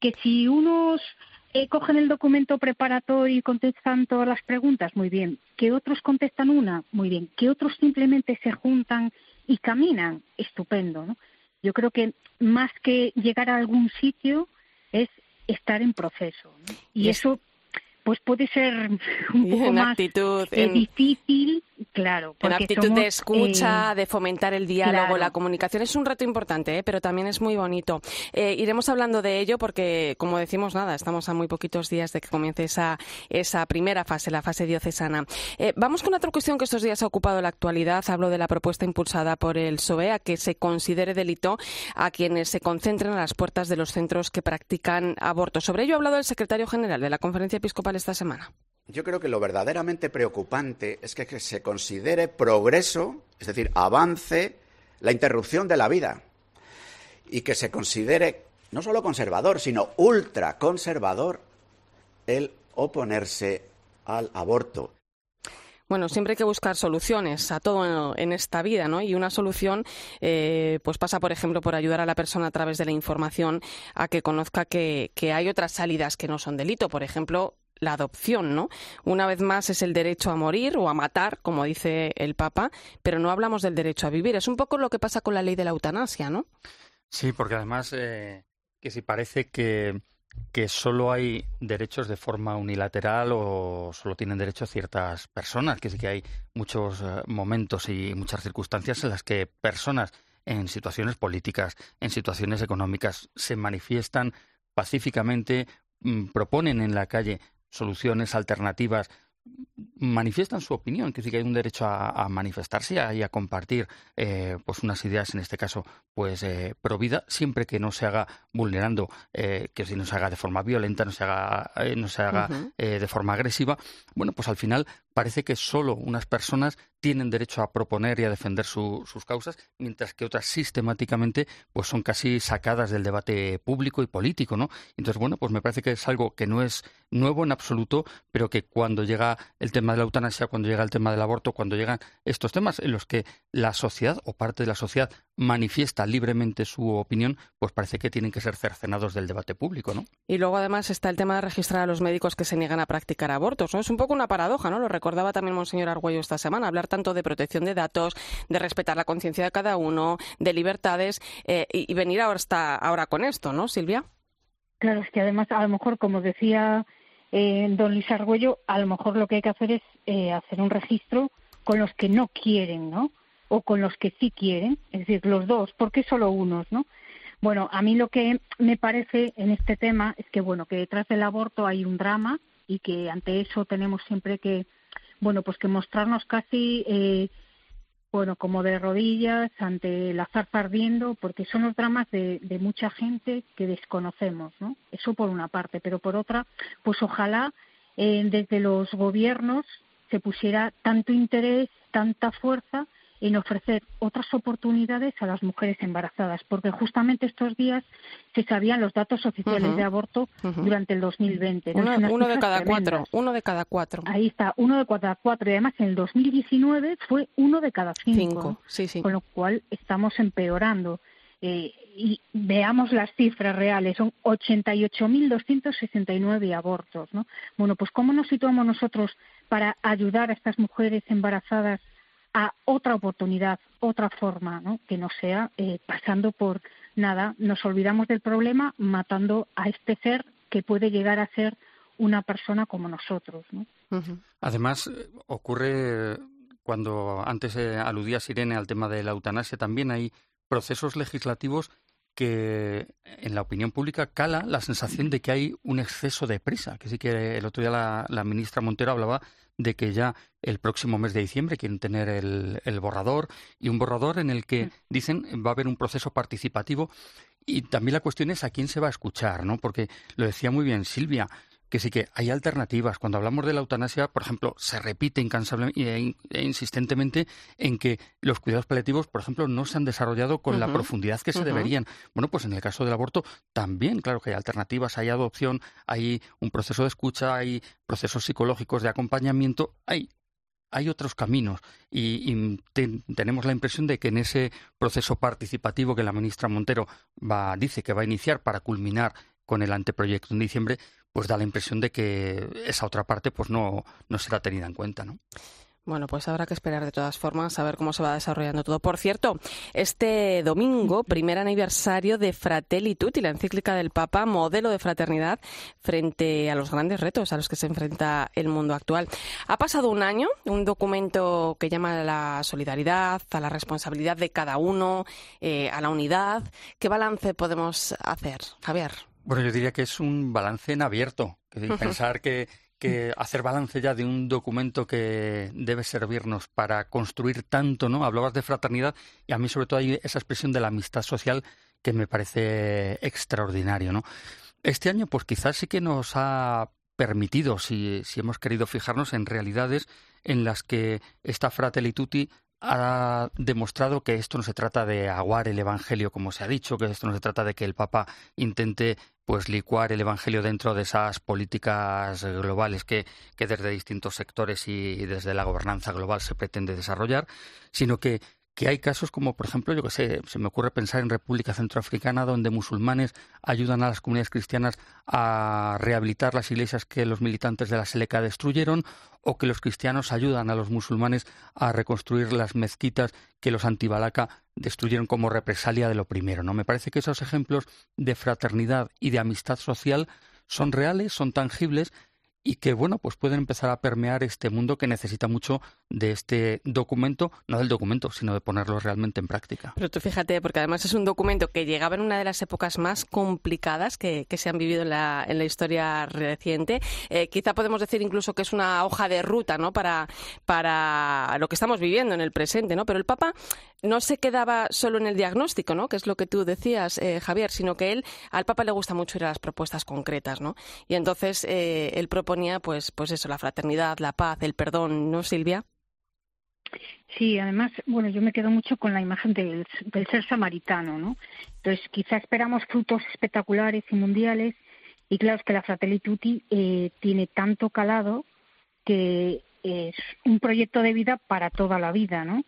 Que si unos eh, cogen el documento preparatorio y contestan todas las preguntas, muy bien. Que otros contestan una, muy bien. Que otros simplemente se juntan y caminan, estupendo, ¿no? Yo creo que más que llegar a algún sitio es estar en proceso. Y, eso pues puede ser un poco más actitud, eh, difícil, claro. En actitud de escucha, eh, de fomentar el diálogo, la comunicación. Es un reto importante, ¿eh? pero también es muy bonito. iremos hablando de ello porque, como decimos, nada, estamos a muy poquitos días de que comience esa, esa primera fase, la fase diocesana. vamos con otra cuestión que estos días ha ocupado la actualidad. Hablo de la propuesta impulsada por el SOE a que se considere delito a quienes se concentren a las puertas de los centros que practican aborto. Sobre ello ha hablado el secretario general de la Conferencia Episcopal esta semana? Yo creo que lo verdaderamente preocupante es que, se considere progreso, es decir, avance, la interrupción de la vida y que se considere no solo conservador, sino ultraconservador el oponerse al aborto. Bueno, siempre hay que buscar soluciones a todo en esta vida, ¿no? Y una solución, eh, pues pasa, por ejemplo, por ayudar a la persona a través de la información a que conozca que hay otras salidas que no son delito. Por ejemplo, la adopción, ¿no? Una vez más es el derecho a morir o a matar, como dice el Papa, pero no hablamos del derecho a vivir. Es un poco lo que pasa con la ley de la eutanasia, ¿no? Sí, porque además eh, que si parece que, que solo hay derechos de forma unilateral o solo tienen derecho ciertas personas, que sí que hay muchos eh, momentos y muchas circunstancias en las que personas en situaciones políticas, en situaciones económicas, se manifiestan pacíficamente, mm, proponen en la calle soluciones alternativas manifiestan su opinión, que sí que hay un derecho a, manifestarse y a, compartir eh, pues unas ideas, en este caso, pues eh, pro vida, siempre que no se haga vulnerando, eh, que si no se haga de forma violenta, no se haga, no se haga de forma agresiva. Bueno, pues al final parece que solo unas personas tienen derecho a proponer y a defender sus causas, mientras que otras sistemáticamente pues son casi sacadas del debate público y político, ¿no? Entonces, bueno, pues me parece que es algo que no es nuevo en absoluto, pero que cuando llega el tema de la eutanasia, cuando llega el tema del aborto, cuando llegan estos temas en los que la sociedad o parte de la sociedad manifiesta libremente su opinión, pues parece que tienen que ser cercenados del debate público, ¿no? Y luego además está el tema de registrar a los médicos que se niegan a practicar abortos, ¿no? Es un poco una paradoja, ¿no? Lo recordaba también Monseñor Argüello esta semana, hablar tanto de protección de datos, de respetar la conciencia de cada uno, de libertades, eh, y, venir ahora, hasta ahora con esto, ¿no, Silvia? Claro, es que además, a lo mejor, como decía eh, don Luis Argüello, a lo mejor lo que hay que hacer es eh, hacer un registro con los que no quieren, ¿no? O con los que sí quieren, es decir, los dos, ¿por qué solo unos, no? Bueno, a mí lo que me parece en este tema es que, bueno, que detrás del aborto hay un drama y que ante eso tenemos siempre que, bueno, pues que mostrarnos casi, eh, bueno, como de rodillas ante la zarza ardiendo, porque son los dramas de, de mucha gente que desconocemos, ¿no? Eso por una parte, pero por otra, pues ojalá eh, desde los gobiernos se pusiera tanto interés, tanta fuerza en ofrecer otras oportunidades a las mujeres embarazadas, porque justamente estos días se sabían los datos oficiales de aborto durante el 2020. Uno, de cada cuatro, uno de cada cuatro. Ahí está, uno de cada cuatro. Y además en el 2019 fue uno de cada cinco. Sí, sí. Con lo cual estamos empeorando. Eh, y veamos las cifras reales, son 88.269 abortos, ¿no? Bueno, pues ¿cómo nos situamos nosotros para ayudar a estas mujeres embarazadas a otra oportunidad, otra forma, ¿no? que no sea eh, pasando por nada, nos olvidamos del problema matando a este ser que puede llegar a ser una persona como nosotros. ¿no? Además, ocurre cuando antes aludía Sirene al tema de la eutanasia, también hay procesos legislativos que en la opinión pública cala la sensación de que hay un exceso de prisa. Que sí que el otro día la, ministra Montero hablaba de que ya el próximo mes de diciembre quieren tener el, el borrador y un borrador en el que mm. dicen va a haber un proceso participativo y también la cuestión es a quién se va a escuchar, ¿no? Porque lo decía muy bien Silvia, que sí que hay alternativas. Cuando hablamos de la eutanasia, por ejemplo, se repite incansablemente e insistentemente en que los cuidados paliativos, por ejemplo, no se han desarrollado con la profundidad que se deberían. Bueno, pues en el caso del aborto también, claro que hay alternativas, hay adopción, hay un proceso de escucha, hay procesos psicológicos de acompañamiento, hay hay otros caminos y, tenemos la impresión de que en ese proceso participativo que la ministra Montero va, dice que va a iniciar para culminar con el anteproyecto en diciembre, pues da la impresión de que esa otra parte pues no, no será tenida en cuenta, ¿no? Bueno, pues habrá que esperar de todas formas a ver cómo se va desarrollando todo. Por cierto, este domingo, primer aniversario de Fratelli Tutti, la encíclica del Papa, modelo de fraternidad frente a los grandes retos a los que se enfrenta el mundo actual. Ha pasado un año, un documento que llama a la solidaridad, a la responsabilidad de cada uno, eh, a la unidad. ¿Qué balance podemos hacer, Javier? Bueno, yo diría que es un balance en abierto. Pensar que, hacer balance ya de un documento que debe servirnos para construir tanto, ¿no? Hablabas de fraternidad y a mí sobre todo hay esa expresión de la amistad social que me parece extraordinario, ¿no? Este año, pues quizás sí que nos ha permitido, si, si hemos querido fijarnos en realidades en las que esta Fratelli Tutti ha demostrado que esto no se trata de aguar el Evangelio, como se ha dicho, que esto no se trata de que el Papa intente pues licuar el Evangelio dentro de esas políticas globales que, que desde distintos sectores y desde la gobernanza global se pretende desarrollar, sino que que hay casos como, por ejemplo, yo que sé, se me ocurre pensar en República Centroafricana, donde musulmanes ayudan a las comunidades cristianas a rehabilitar las iglesias que los militantes de la Seleca destruyeron, o que los cristianos ayudan a los musulmanes a reconstruir las mezquitas que los antibalaca destruyeron como represalia de lo primero. ¿no? Me parece que esos ejemplos de fraternidad y de amistad social son reales, son tangibles y que bueno pues pueden empezar a permear este mundo que necesita mucho de este documento no del documento sino de ponerlo realmente en práctica pero tú fíjate porque además es un documento que llegaba en una de las épocas más complicadas que, se han vivido en la, en la historia reciente eh, quizá podemos decir incluso que es una hoja de ruta no para para lo que estamos viviendo en el presente no pero el Papa no se quedaba solo en el diagnóstico, ¿no? Que es lo que tú decías, eh, Javier, sino que él, al Papa le gusta mucho ir a las propuestas concretas, ¿no? Y entonces eh, él proponía, pues, pues eso, la fraternidad, la paz, el perdón, ¿no, Silvia? Sí, además, bueno, yo me quedo mucho con la imagen del, ser samaritano, ¿no? Entonces, quizá esperamos frutos espectaculares y mundiales, y claro, es que la Fratelli Tutti eh, tiene tanto calado que es un proyecto de vida para toda la vida, ¿no?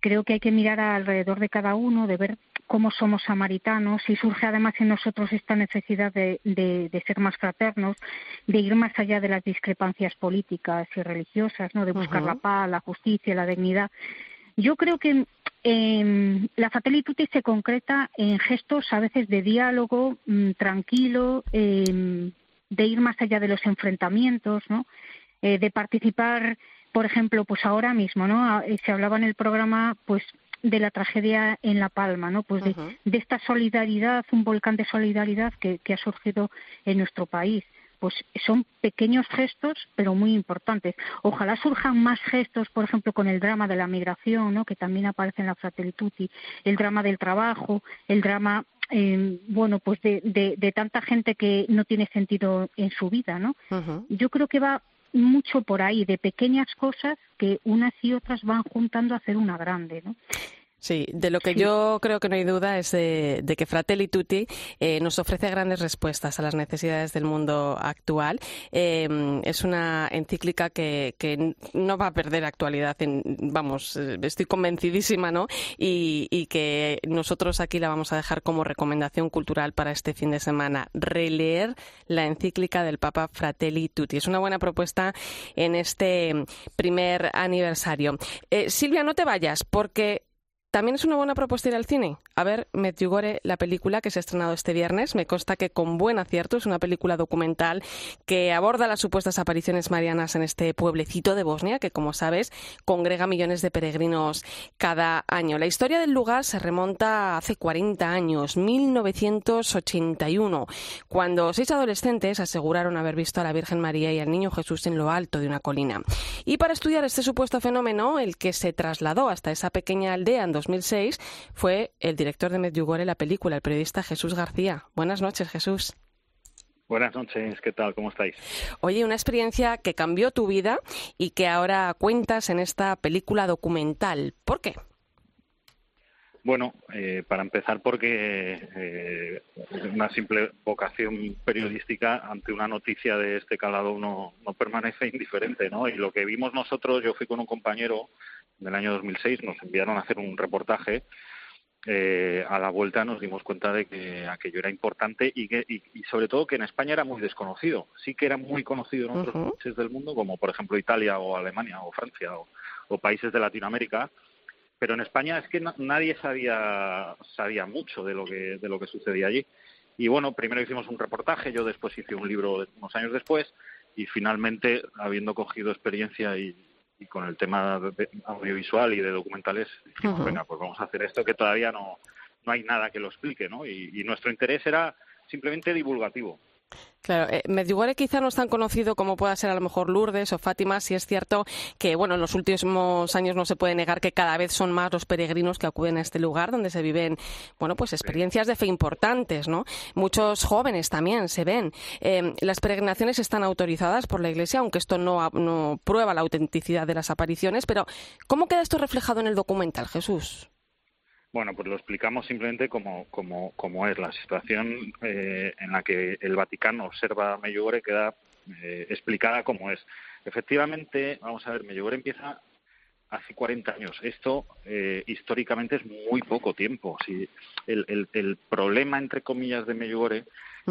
Creo que hay que mirar alrededor de cada uno, de ver cómo somos samaritanos y surge además en nosotros esta necesidad de, ser más fraternos, de ir más allá de las discrepancias políticas y religiosas, ¿no? de buscar la paz, la justicia, la dignidad. Yo creo que eh, la Tutti se concreta en gestos a veces de diálogo mm, tranquilo, em, de ir más allá de los enfrentamientos, ¿no? Eh, de participar por ejemplo, pues ahora mismo, ¿no? Ah, eh, se hablaba en el programa, pues de la tragedia en La Palma, ¿no? Pues de, esta solidaridad, un volcán de solidaridad que, ha surgido en nuestro país. Pues son pequeños gestos, pero muy importantes. Ojalá surjan más gestos, por ejemplo, con el drama de la migración, ¿no? Que también aparece en la Fratelli Tutti, el drama del trabajo, el drama eh, bueno, pues de, de, tanta gente que no tiene sentido en su vida, ¿no? Yo creo que va mucho por ahí de pequeñas cosas que unas y otras van juntando a hacer una grande, ¿no? Sí, de lo que yo creo que no hay duda es de, que Fratelli Tutti eh, nos ofrece grandes respuestas a las necesidades del mundo actual. Em, es una encíclica que, no va a perder actualidad. vamos, estoy convencidísima, ¿no? Y, que nosotros aquí la vamos a dejar como recomendación cultural para este fin de semana. Releer la encíclica del Papa Fratelli Tutti. Es una buena propuesta en este primer aniversario. Eh, Silvia, no te vayas porque también es una buena propuesta ir al cine. A ver, Medjugorje, la película que se ha estrenado este viernes, me consta que con buen acierto es una película documental que aborda las supuestas apariciones marianas en este pueblecito de Bosnia que, como sabes, congrega millones de peregrinos cada año. La historia del lugar se remonta hace 40 años, 1981, cuando seis adolescentes aseguraron haber visto a la Virgen María y al Niño Jesús en lo alto de una colina. Y para estudiar este supuesto fenómeno, el que se trasladó hasta esa pequeña aldea en 2006 fue el director de Medjugorje, la película, el periodista Jesús García. Buenas noches, Jesús. Buenas noches, ¿qué tal? ¿Cómo estáis? Oye, una experiencia que cambió tu vida y que ahora cuentas en esta película documental. ¿Por qué? Bueno, eh, para empezar porque eh, una simple vocación periodística ante una noticia de este calado no, no permanece indiferente, ¿no? Y lo que vimos nosotros, yo fui con un compañero del año 2006, nos enviaron a hacer un reportaje eh, a la vuelta nos dimos cuenta de que aquello era importante y, que, y, sobre todo que en España era muy desconocido. Sí que era muy conocido en otros países del mundo, como por ejemplo Italia o Alemania o Francia o países de Latinoamérica, pero en España es que nadie sabía sabía mucho de lo que de lo que sucedía allí. Y bueno primero hicimos un reportaje yo después hice un libro unos años después y finalmente habiendo cogido experiencia y, con el tema de audiovisual y de documentales dijimos venga pues vamos a hacer esto que todavía no no hay nada que lo explique no y nuestro interés era simplemente divulgativo Claro, eh, Medjugorje quizá no es tan conocido como pueda ser a lo mejor Lourdes o Fátima, si es cierto que, bueno, en los últimos años no se puede negar que cada vez son más los peregrinos que acuden a este lugar donde se viven, bueno, pues experiencias de fe importantes, ¿no? Muchos jóvenes también se ven. Eh, las peregrinaciones están autorizadas por la Iglesia, aunque esto no, no prueba la autenticidad de las apariciones, pero ¿cómo queda esto reflejado en el documental, Jesús? Bueno, pues lo explicamos simplemente como, como, como es. La situación eh, en la que el Vaticano observa a Medjugorje queda eh, explicada como es. Efectivamente, vamos a ver, Medjugorje empieza hace 40 años. Esto eh, históricamente es muy poco tiempo. Si el, el, el, problema, entre comillas, de Medjugorje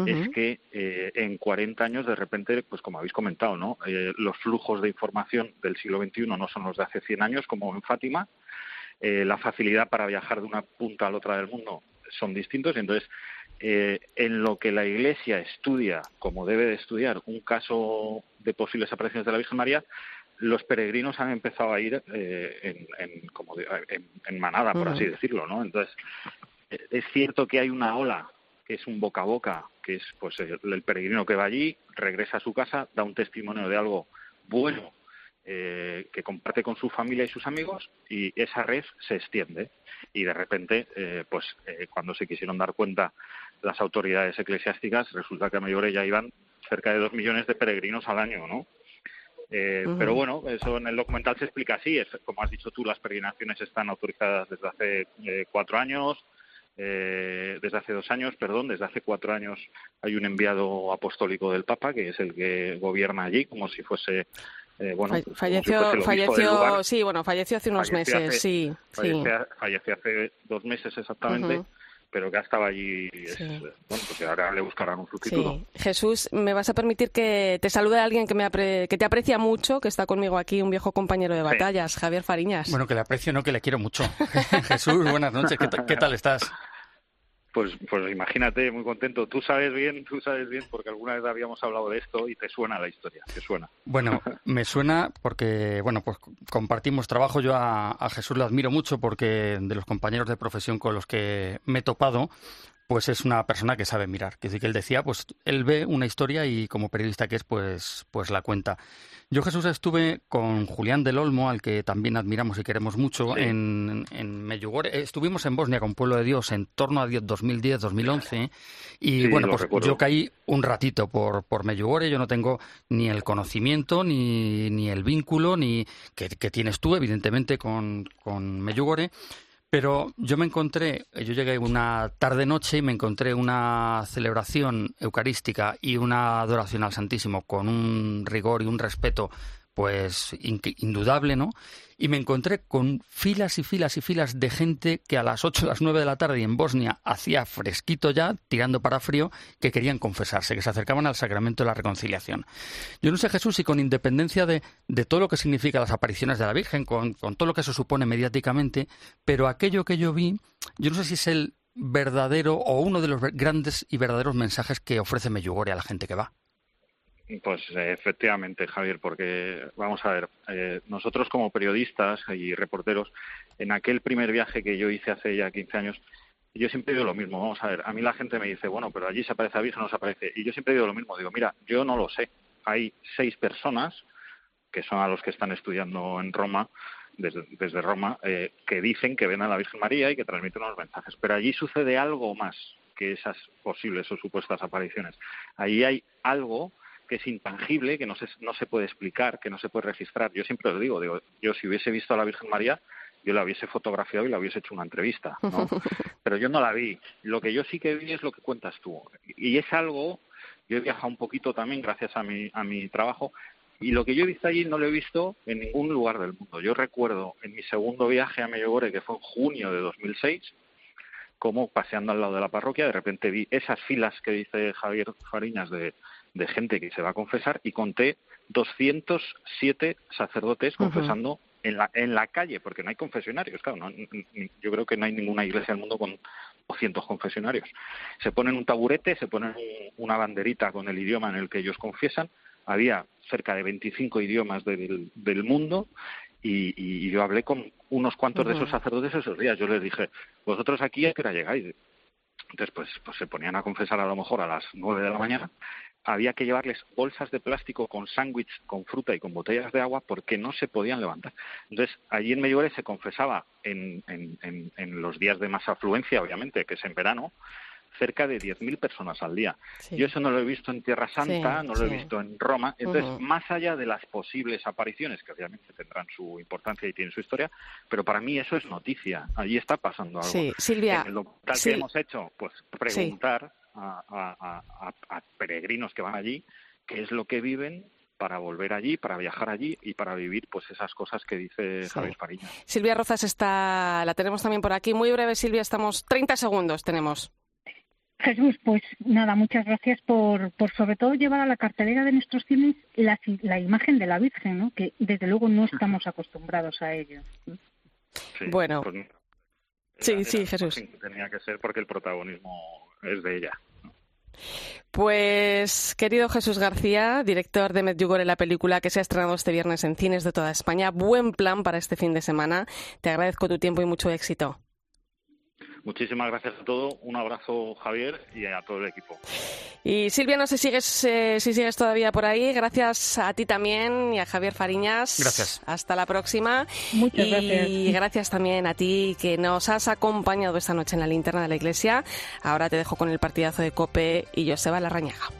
es que eh, en 40 años, de repente, pues como habéis comentado, ¿no? Eh, los flujos de información del siglo XXI no son los de hace 100 años, como en Fátima, eh, la facilidad para viajar de una punta a la otra del mundo son distintos. Y entonces, eh, en lo que la Iglesia estudia, como debe de estudiar, un caso de posibles apariciones de la Virgen María, los peregrinos han empezado a ir eh, en, como en, manada, por así decirlo, ¿no? Entonces, es cierto que hay una ola que es un boca a boca, que es pues el peregrino que va allí, regresa a su casa, da un testimonio de algo bueno eh, que comparte con su familia y sus amigos y esa red se extiende. Y de repente eh, pues eh, cuando se quisieron dar cuenta las autoridades eclesiásticas resulta que a mayores ya iban cerca de dos millones de peregrinos al año no Pero bueno, eso en el documental se explica así. Es, como has dicho tú, las peregrinaciones están autorizadas desde hace cuatro años, desde hace dos años, perdón, desde hace cuatro años hay un enviado apostólico del Papa, que es el que gobierna allí, como si fuese eh, bueno, falleció, falleció, sí, bueno, falleció hace unos meses, sí, falleció, falleció, hace dos meses exactamente. pero que estaba allí, bueno, pues ahora le buscarán un sustituto. Jesús, me vas a permitir que te salude a alguien que, me que te aprecia mucho, que está conmigo aquí, un viejo compañero de batallas, Javier Fariñas. Bueno, que le aprecio, no que le quiero mucho. Jesús, buenas noches, ¿qué tal estás? Pues, pues imagínate, muy contento. Tú sabes bien, tú sabes bien, porque alguna vez habíamos hablado de esto y te suena la historia, te suena. Bueno, me suena porque, bueno, pues compartimos trabajo. Yo a, a Jesús lo admiro mucho porque de los compañeros de profesión con los que me he topado, pues es una persona que sabe mirar. Que decir que él decía, pues él ve una historia y como periodista que es, pues, pues la cuenta. Yo, Jesús, estuve con Julián del Olmo, al que también admiramos y queremos mucho, en, en Medjugorje. Estuvimos en Bosnia con Pueblo de Dios en torno a 2010-2011 y bueno, pues yo caí un ratito por, por Medjugorje. Yo no tengo ni el conocimiento, ni, ni el vínculo, ni que, que tienes tú, evidentemente, con, con Medjugorje. Pero yo me encontré, yo llegué una tarde-noche y me encontré una celebración eucarística y una adoración al Santísimo con un rigor y un respeto pues indudable, ¿no? Y me encontré con filas y filas y filas de gente que a las 8 o las 9 de la tarde en Bosnia hacía fresquito ya, tirando para frío, que querían confesarse, que se acercaban al sacramento de la reconciliación. Yo no sé, Jesús, si con independencia de, de todo lo que significa las apariciones de la Virgen, con, con todo lo que eso supone mediáticamente, pero aquello que yo vi, yo no sé si es el verdadero o uno de los grandes y verdaderos mensajes que ofrece Meyugore a la gente que va. Pues efectivamente, Javier, porque vamos a ver, eh, nosotros como periodistas y reporteros, en aquel primer viaje que yo hice hace ya 15 años, yo siempre digo lo mismo, vamos a ver, a mí la gente me dice, bueno, pero allí se aparece a Virgen no se aparece, y yo siempre digo lo mismo, digo, mira, yo no lo sé, hay seis personas, que son a los que están estudiando en Roma, desde, desde Roma, eh, que dicen que ven a la Virgen María y que transmiten unos mensajes, pero allí sucede algo más que esas posibles o supuestas apariciones. Allí hay algo que es intangible, que no se, no se puede explicar, que no se puede registrar. Yo siempre lo digo, digo, yo si hubiese visto a la Virgen María, yo la hubiese fotografiado y la hubiese hecho una entrevista, ¿no? Pero yo no la vi. Lo que yo sí que vi es lo que cuentas tú. Y es algo, yo he viajado un poquito también gracias a mi, a mi trabajo, y lo que yo he visto allí no lo he visto en ningún lugar del mundo. Yo recuerdo en mi segundo viaje a Medjugorje, que fue en junio de 2006, como paseando al lado de la parroquia, de repente vi esas filas que dice Javier Fariñas de de gente que se va a confesar y conté 207 sacerdotes confesando en la, en la calle, porque no hay confesionarios, claro, no, yo creo que no hay ninguna iglesia del mundo con 200 confesionarios. Se ponen un taburete, se ponen una banderita con el idioma en el que ellos confiesan, había cerca de 25 idiomas del, del mundo y, y, yo hablé con unos cuantos de esos sacerdotes esos días. Yo les dije, vosotros aquí a qué hora llegáis. Entonces, pues, pues se ponían a confesar a lo mejor a las nueve de la mañana había que llevarles bolsas de plástico con sándwich, con fruta y con botellas de agua porque no se podían levantar. Entonces, allí en Medjugorje se confesaba en, en, los días de más afluencia, obviamente, que es en verano, cerca de 10.000 personas al día. Yo eso no lo he visto en Tierra Santa, no lo he visto en Roma. Entonces, más allá de las posibles apariciones, que obviamente tendrán su importancia y tienen su historia, pero para mí eso es noticia. Allí está pasando algo. Sí, Silvia. lo tal que hemos hecho, pues preguntar a, peregrinos que van allí qué es lo que viven para volver allí, para viajar allí y para vivir pues esas cosas que dice Javier Fariña. Silvia Rozas está, la tenemos también por aquí. Muy breve, Silvia, estamos 30 segundos tenemos. Jesús, pues nada, muchas gracias por, por sobre todo llevar a la cartelera de nuestros cines la, la imagen de la Virgen, ¿no? que desde luego no estamos acostumbrados a ello. bueno. Pues, sí, sí, Jesús. Tenía que ser porque el protagonismo es de ella. Pues, querido Jesús García, director de Medjugorje, la película que se ha estrenado este viernes en cines de toda España, buen plan para este fin de semana. Te agradezco tu tiempo y mucho éxito. Muchísimas gracias a todos. Un abrazo, Javier, y a todo el equipo. Y Silvia, no sé si sigues, eh, si sigues todavía por ahí. Gracias a ti también y a Javier Fariñas. Gracias. Hasta la próxima. Muchas y gracias. Y gracias también a ti que nos has acompañado esta noche en la linterna de la iglesia. Ahora te dejo con el partidazo de Cope y Joseba Larrañaga.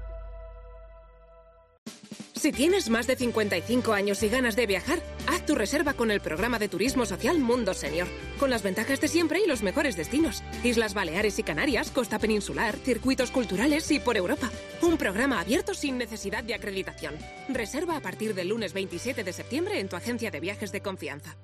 Si tienes más de 55 años y ganas de viajar, haz tu reserva con el programa de turismo social Mundo Senior, con las ventajas de siempre y los mejores destinos. Islas Baleares y Canarias, costa peninsular, circuitos culturales y por Europa. Un programa abierto sin necesidad de acreditación. Reserva a partir del lunes 27 de septiembre en tu agencia de viajes de confianza.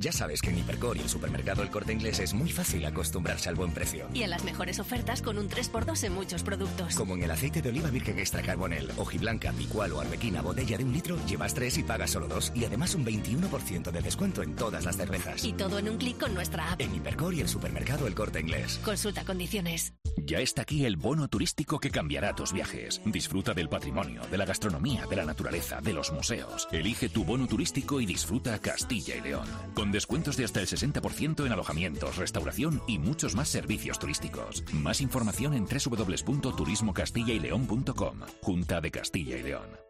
Ya sabes que en Hipercor y el supermercado El Corte Inglés es muy fácil acostumbrarse al buen precio. Y en las mejores ofertas con un 3x2 en muchos productos. Como en el aceite de oliva virgen extra carbonel, hojiblanca, picual o arbequina botella de un litro, llevas tres y pagas solo dos. Y además un 21% de descuento en todas las cervezas. Y todo en un clic con nuestra app. En Hipercor y el supermercado El Corte Inglés. Consulta condiciones. Ya está aquí el bono turístico que cambiará tus viajes. Disfruta del patrimonio, de la gastronomía, de la naturaleza, de los museos. Elige tu bono turístico y disfruta Castilla y León. Con descuentos de hasta el 60% en alojamientos, restauración y muchos más servicios turísticos. Más información en www.turismocastillayleón.com. Junta de Castilla y León.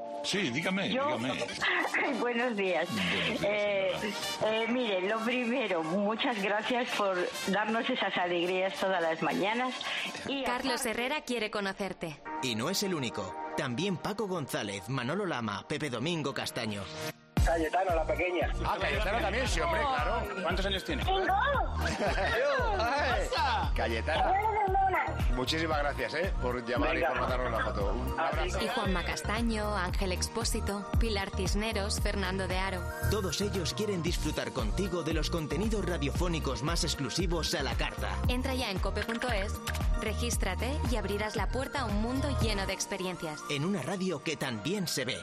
Sí, dígame, Yo- dígame. Buenos días. Eh, eh, mire, lo primero, muchas gracias por darnos esas alegrías todas las mañanas. Y Carlos Herrera quiere conocerte. Y no es el único. También Paco González, Manolo Lama, Pepe Domingo Castaño. Cayetano, la pequeña. Ah, Cayetano también, sí, hombre, claro. ¿Cuántos años tiene? Ay. Cayetano. Muchísimas gracias, ¿eh? Por llamar Venga. y por mandarnos la foto. Un abrazo. Y Juanma Castaño, Ángel Expósito, Pilar Cisneros, Fernando de Aro. Todos ellos quieren disfrutar contigo de los contenidos radiofónicos más exclusivos a la carta. Entra ya en cope.es, regístrate y abrirás la puerta a un mundo lleno de experiencias. En una radio que también se ve.